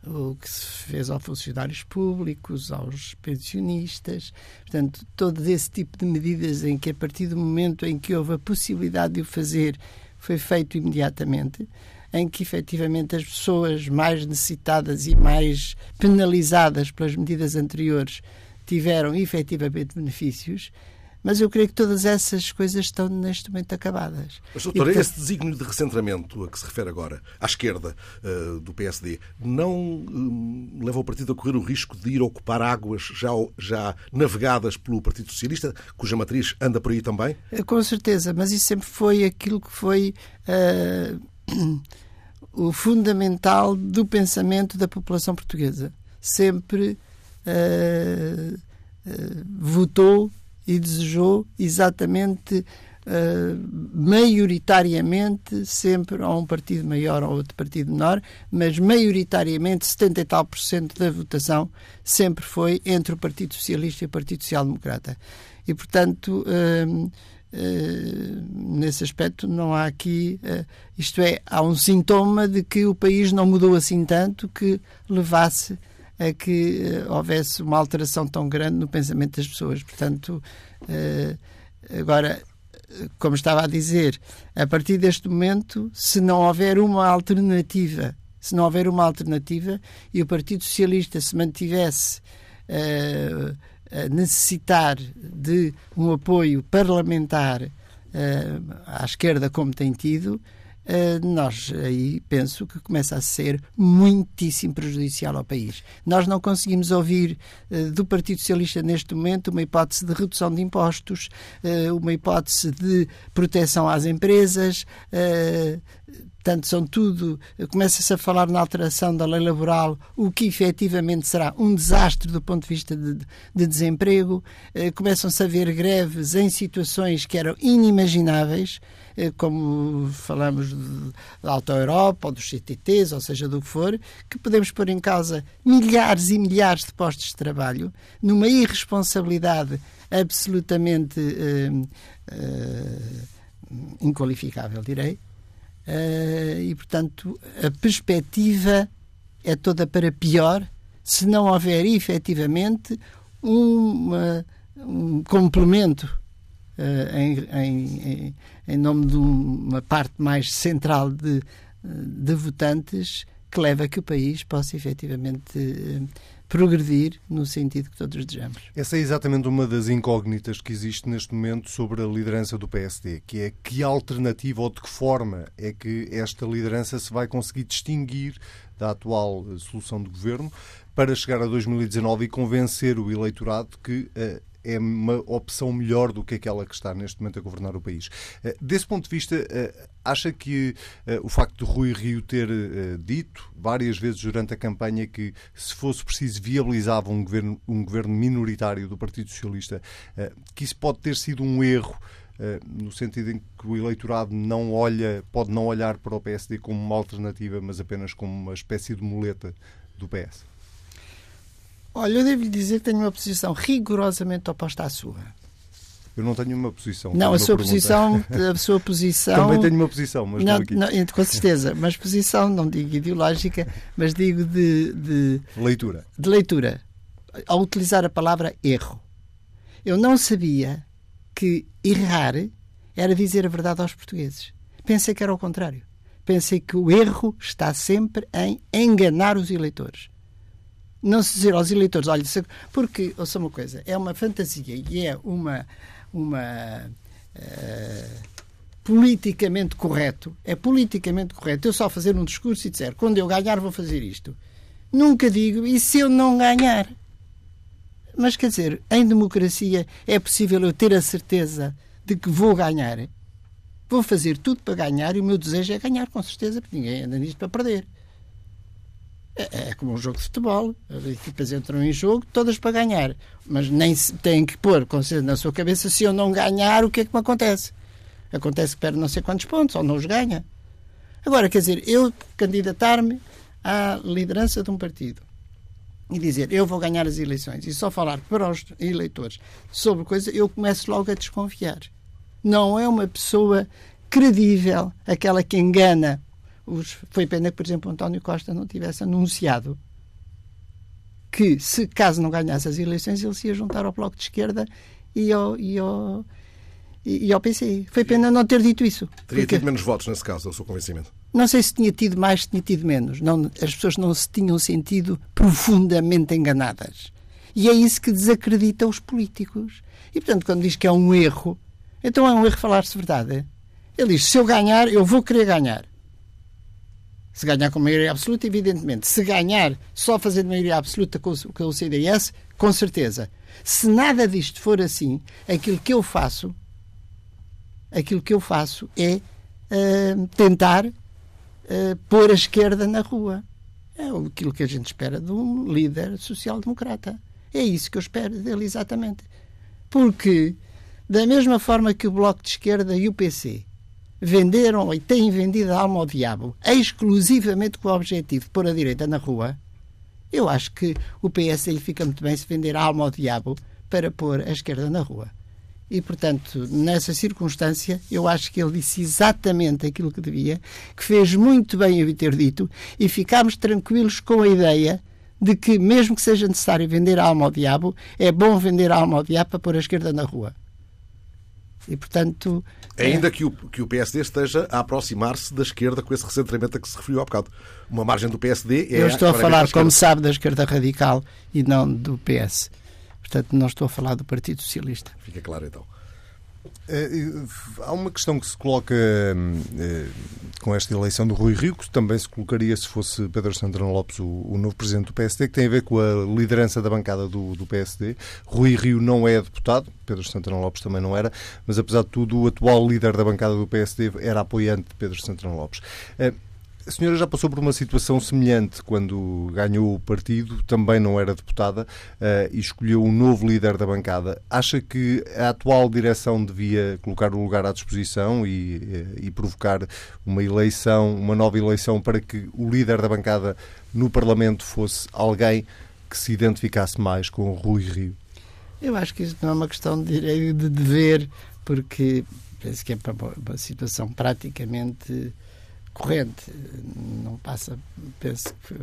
o que se fez aos funcionários públicos, aos pensionistas, portanto, todo esse tipo de medidas em que, a partir do momento em que houve a possibilidade de o fazer, foi feito imediatamente, em que efetivamente as pessoas mais necessitadas e mais penalizadas pelas medidas anteriores tiveram efetivamente benefícios, mas eu creio que todas essas coisas estão neste momento acabadas. Mas, doutor, portanto... esse desígnio de recentramento a que se refere agora, à esquerda uh, do PSD, não um, leva o partido a correr o risco de ir ocupar águas já, já navegadas pelo Partido Socialista, cuja matriz anda por aí também? Eh, com certeza, mas isso sempre foi aquilo que foi. Uh, [clears throat] o fundamental do pensamento da população portuguesa. Sempre uh, votou e desejou exatamente uh, maioritariamente sempre a um partido maior ou outro partido menor, mas maioritariamente 70 e tal por cento da votação sempre foi entre o Partido Socialista e o Partido Social Democrata. E, portanto, uh, nesse aspecto não há aqui, isto é, há um sintoma de que o país não mudou assim tanto que levasse a que houvesse uma alteração tão grande no pensamento das pessoas. Portanto, agora, como estava a dizer, a partir deste momento, se não houver uma alternativa, se não houver uma alternativa e o Partido Socialista se mantivesse uh, a necessitar de um apoio parlamentar à esquerda como tem tido, nós aí penso que começa a ser muitíssimo prejudicial ao país. Nós não conseguimos ouvir uh, do Partido Socialista neste momento uma hipótese de redução de impostos, uh, uma hipótese de proteção às empresas. Portanto, são tudo. Começa-se a falar na alteração da lei laboral, o que efetivamente será um desastre do ponto de vista de, de desemprego. Começam-se a ver greves em situações que eram inimagináveis. Eh, como falamos da Auto Europa ou dos CTTs, ou seja, do que for, que podemos pôr em causa milhares e milhares de postos de trabalho numa irresponsabilidade absolutamente uh, uh, inqualificável, direi. Uh, e, portanto, a perspectiva é toda para pior se não houver efetivamente uma, um complemento em, em, em, nome de uma parte mais central de, de votantes que leva a que o país possa efetivamente uh, progredir no sentido que todos desejamos. Essa é exatamente uma das incógnitas que existe neste momento sobre a liderança do PSD, que é que alternativa ou de que forma é que esta liderança se vai conseguir distinguir da atual solução de governo para chegar a 2019 e convencer o eleitorado que uh, é uma opção melhor do que aquela que está neste momento a governar o país. Eh, desse ponto de vista, eh, acha que eh, o facto de Rui Rio ter dito várias vezes durante a campanha que, se fosse preciso, viabilizava um governo, um governo minoritário do Partido Socialista, que isso pode ter sido um erro? no sentido em que o eleitorado não olha, pode não olhar para o PSD como uma alternativa, mas apenas como uma espécie de muleta do PS? Olha, eu devo lhe dizer que tenho uma posição rigorosamente oposta à sua. Eu não tenho uma posição. Não, a sua posição, [laughs] a sua posição. Também tenho uma posição, mas não, não, com certeza, mas posição não digo ideológica, mas digo de, de leitura. De leitura. Ao utilizar a palavra erro, eu não sabia que errar era dizer a verdade aos portugueses. Pensei que era o contrário. Pensei que o erro está sempre em enganar os eleitores não se dizer aos eleitores, olha, porque, ouça uma coisa, é uma fantasia e é uma, uma uh, politicamente correto, é politicamente correto eu só fazer um discurso e dizer, quando eu ganhar vou fazer isto. Nunca digo, e se eu não ganhar? Mas quer dizer, em democracia é possível eu ter a certeza de que vou ganhar. Vou fazer tudo para ganhar e o meu desejo é ganhar, com certeza, porque ninguém anda nisto para perder. É, é como um jogo de futebol. As equipas entram em jogo todas para ganhar. Mas nem têm que pôr na sua cabeça se eu não ganhar, o que é que me acontece? Acontece que perde não sei quantos pontos ou não os ganha. Agora, quer dizer, eu candidatar-me à liderança de um partido e dizer eu vou ganhar as eleições e só falar para os eleitores sobre coisa, eu começo logo a desconfiar. Não é uma pessoa credível aquela que engana os, foi pena que, por exemplo, António Costa não tivesse anunciado que, se caso não ganhasse as eleições, ele se ia juntar ao Bloco de Esquerda e ao, e ao, e, ao PC. Foi pena não ter dito isso. Teria porque... tido menos votos nesse caso, é o seu convencimento? Não sei se tinha tido mais, se tinha tido menos. Não, as pessoas não se tinham sentido profundamente enganadas. E é isso que desacredita os políticos. E, portanto, quando diz que é um erro, então é um erro falar-se verdade. Ele diz: se eu ganhar, eu vou querer ganhar. Se ganhar com maioria absoluta, evidentemente. Se ganhar só fazendo maioria absoluta com, com o CDS, com certeza. Se nada disto for assim, aquilo que eu faço, aquilo que eu faço é uh, tentar uh, pôr a esquerda na rua. É aquilo que a gente espera de um líder social-democrata. É isso que eu espero dele exatamente. Porque, da mesma forma que o Bloco de Esquerda e o PC venderam e têm vendido a alma ao diabo exclusivamente com o objetivo de pôr a direita na rua, eu acho que o PS fica muito bem se vender a alma ao diabo para pôr a esquerda na rua. E, portanto, nessa circunstância, eu acho que ele disse exatamente aquilo que devia, que fez muito bem o ter dito, e ficámos tranquilos com a ideia de que, mesmo que seja necessário vender a alma ao diabo, é bom vender a alma ao diabo para pôr a esquerda na rua. E, portanto. Ainda é... que, o, que o PSD esteja a aproximar-se da esquerda com esse recentramento a que se referiu há bocado. Uma margem do PSD é. Eu estou a falar, como sabe, da esquerda radical e não do PS. Portanto, não estou a falar do Partido Socialista. Fica claro então. Eh, há uma questão que se coloca eh, com esta eleição do Rui Rio, que também se colocaria se fosse Pedro Santana Lopes o, novo presidente do PSD, que tem a ver com a liderança da bancada do, do, PSD. Rui Rio não é deputado, Pedro Santana Lopes também não era, mas apesar de tudo, o atual líder da bancada do PSD era apoiante de Pedro Santana Lopes. Eh, a senhora já passou por uma situação semelhante quando ganhou o partido, também não era deputada uh, e escolheu um novo líder da bancada. Acha que a atual direção devia colocar o lugar à disposição e, uh, e provocar uma eleição, uma nova eleição para que o líder da bancada no Parlamento fosse alguém que se identificasse mais com o Rui Rio? Eu acho que isso não é uma questão de, de dever, porque penso que é uma situação praticamente corrente. Não passa, penso que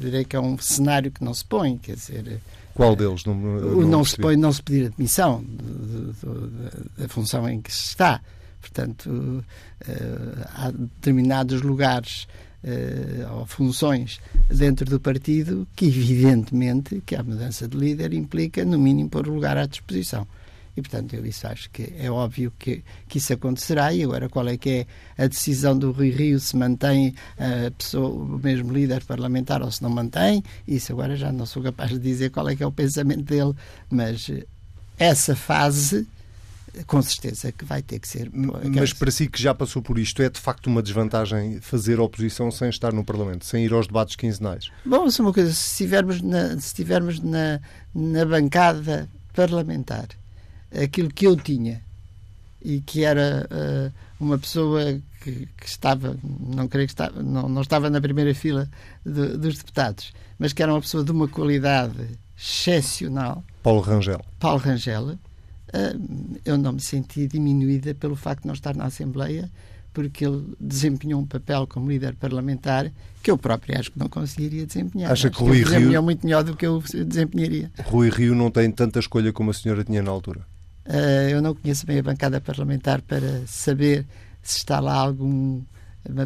direi que é um cenário que não se põe, quer dizer. Qual deles? Não, não, não se põe não se pedir admissão da função em que se está. Portanto, eh, há determinados lugares uh, ou funções dentro do partido que, evidentemente, que a mudança de líder implica, no mínimo, pôr o lugar à disposição. E, portanto, eu isso acho que é óbvio que, que isso acontecerá. E agora, qual é que é a decisão do Rui Rio, se mantém a pessoa, o mesmo líder parlamentar ou se não mantém? Isso agora já não sou capaz de dizer qual é que é o pensamento dele, mas eh, essa fase com certeza que vai ter que ser. Mas para si que já passou por isto, é de facto uma desvantagem fazer oposição sem estar no Parlamento, sem ir aos debates quinzenais? Bom, se uma coisa, se estivermos na, se estivermos na, na bancada parlamentar aquilo que eu tinha e que era uh, uma pessoa que, que, estava, não creio que estava, não, não estava na primeira fila dos deputados, mas que era uma pessoa de uma qualidade excepcional. Paulo Rangel. Paulo Rangel. Uh, eu não me senti diminuída pelo facto de não estar na Assembleia, porque ele desempenhou um papel como líder parlamentar que eu próprio acho que não conseguiria desempenhar. Acha que Rui que Rio muito melhor do que eu desempenharia. Rui Rio não tem tanta escolha como a senhora tinha na altura. Uh, eu não conheço bem a bancada parlamentar para saber se está lá alguma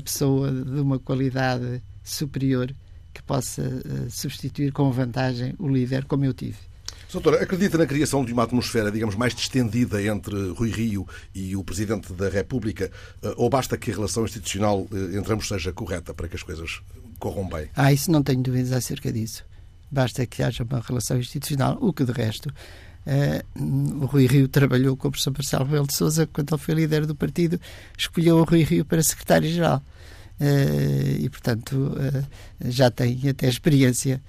pessoa de uma qualidade superior que possa uh, substituir com vantagem o líder como eu tive. Doutora, acredita na criação de uma atmosfera, digamos, mais distendida entre Rui Rio e o Presidente da República? Eh, ou basta que a relação institucional entre ambos seja correta para que as coisas corram bem? Ah, isso não tenho dúvidas acerca disso. Basta que haja uma relação institucional, o que de resto Uh, o Rui Rio trabalhou com o professor Marcelo Rebelo de Sousa quando ele foi líder do partido, escolheu o Rui Rio para secretário-geral. Uh, e, portanto, uh, já tem até experiência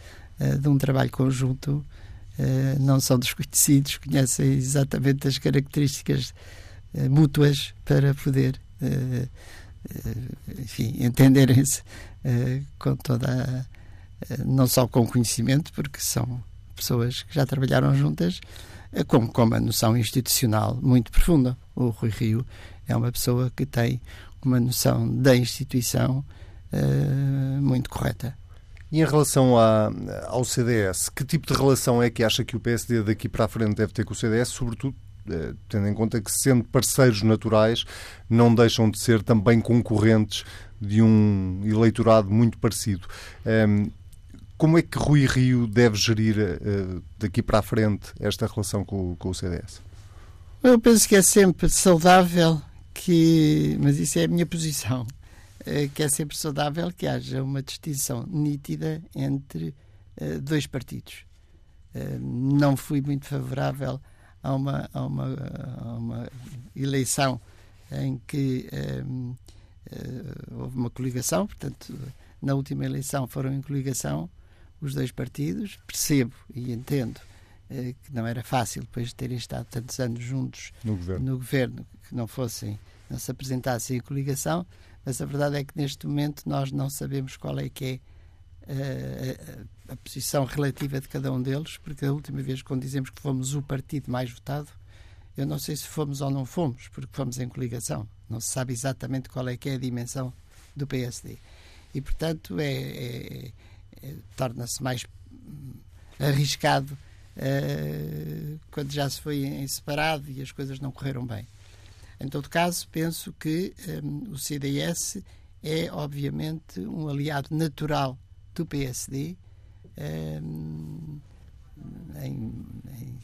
de um trabalho conjunto. não são desconhecidos, conhecem exatamente as características mútuas para poder, enfim, entenderem-se com toda a, não só com conhecimento, porque são pessoas que já trabalharam juntas, eh, com, com uma noção institucional muito profunda. O Rui Rio é uma pessoa que tem uma noção da instituição uh, muito correta. E em relação ao CDS, que tipo de relação é que acha que o PSD daqui para a frente deve ter com o CDS, sobretudo eh, tendo em conta que, sendo parceiros naturais, não deixam de ser também concorrentes de um eleitorado muito parecido. Ehm, como é que Rui Rio deve gerir uh, daqui para a frente esta relação com, com, o CDS? Eu penso que é sempre saudável que, mas isso é a minha posição, uh, que é sempre saudável que haja uma distinção nítida entre uh, dois partidos. não fui muito favorável a uma, a uma, a uma eleição em que houve uma coligação, portanto, na última eleição foram em coligação os dois partidos. Percebo e entendo eh, que não era fácil, depois de terem estado tantos anos juntos no governo, no governo que não fossem, não se apresentassem em coligação, mas a verdade é que neste momento nós não sabemos qual é que é eh, a, a, posição relativa de cada um deles, porque a última vez quando dizemos que fomos o partido mais votado, Eu não sei se fomos ou não fomos, porque fomos em coligação. Não se sabe exatamente qual é que é a dimensão do PSD. E, portanto, é, é torna-se mais hum, arriscado uh, quando já se foi em separado e as coisas não correram bem. Em todo caso, penso que um, o CDS é, obviamente, um aliado natural do PSD um, em, em,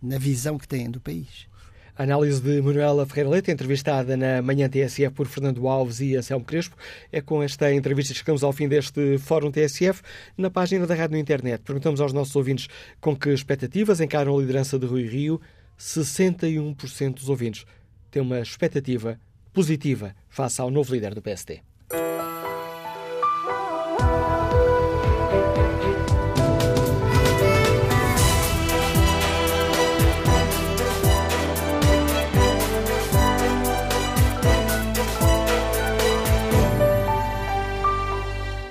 na visão que têm do país. A análise de Manuela Ferreira Leite, entrevistada na manhã TSF por Fernando Alves e Anselmo Crespo. É com esta entrevista que chegamos ao fim deste Fórum TSF. Na página da rádio internet, perguntamos aos nossos ouvintes com que expectativas encaram a liderança de Rui Rio. 61% dos ouvintes têm uma expectativa positiva face ao novo líder do PSD.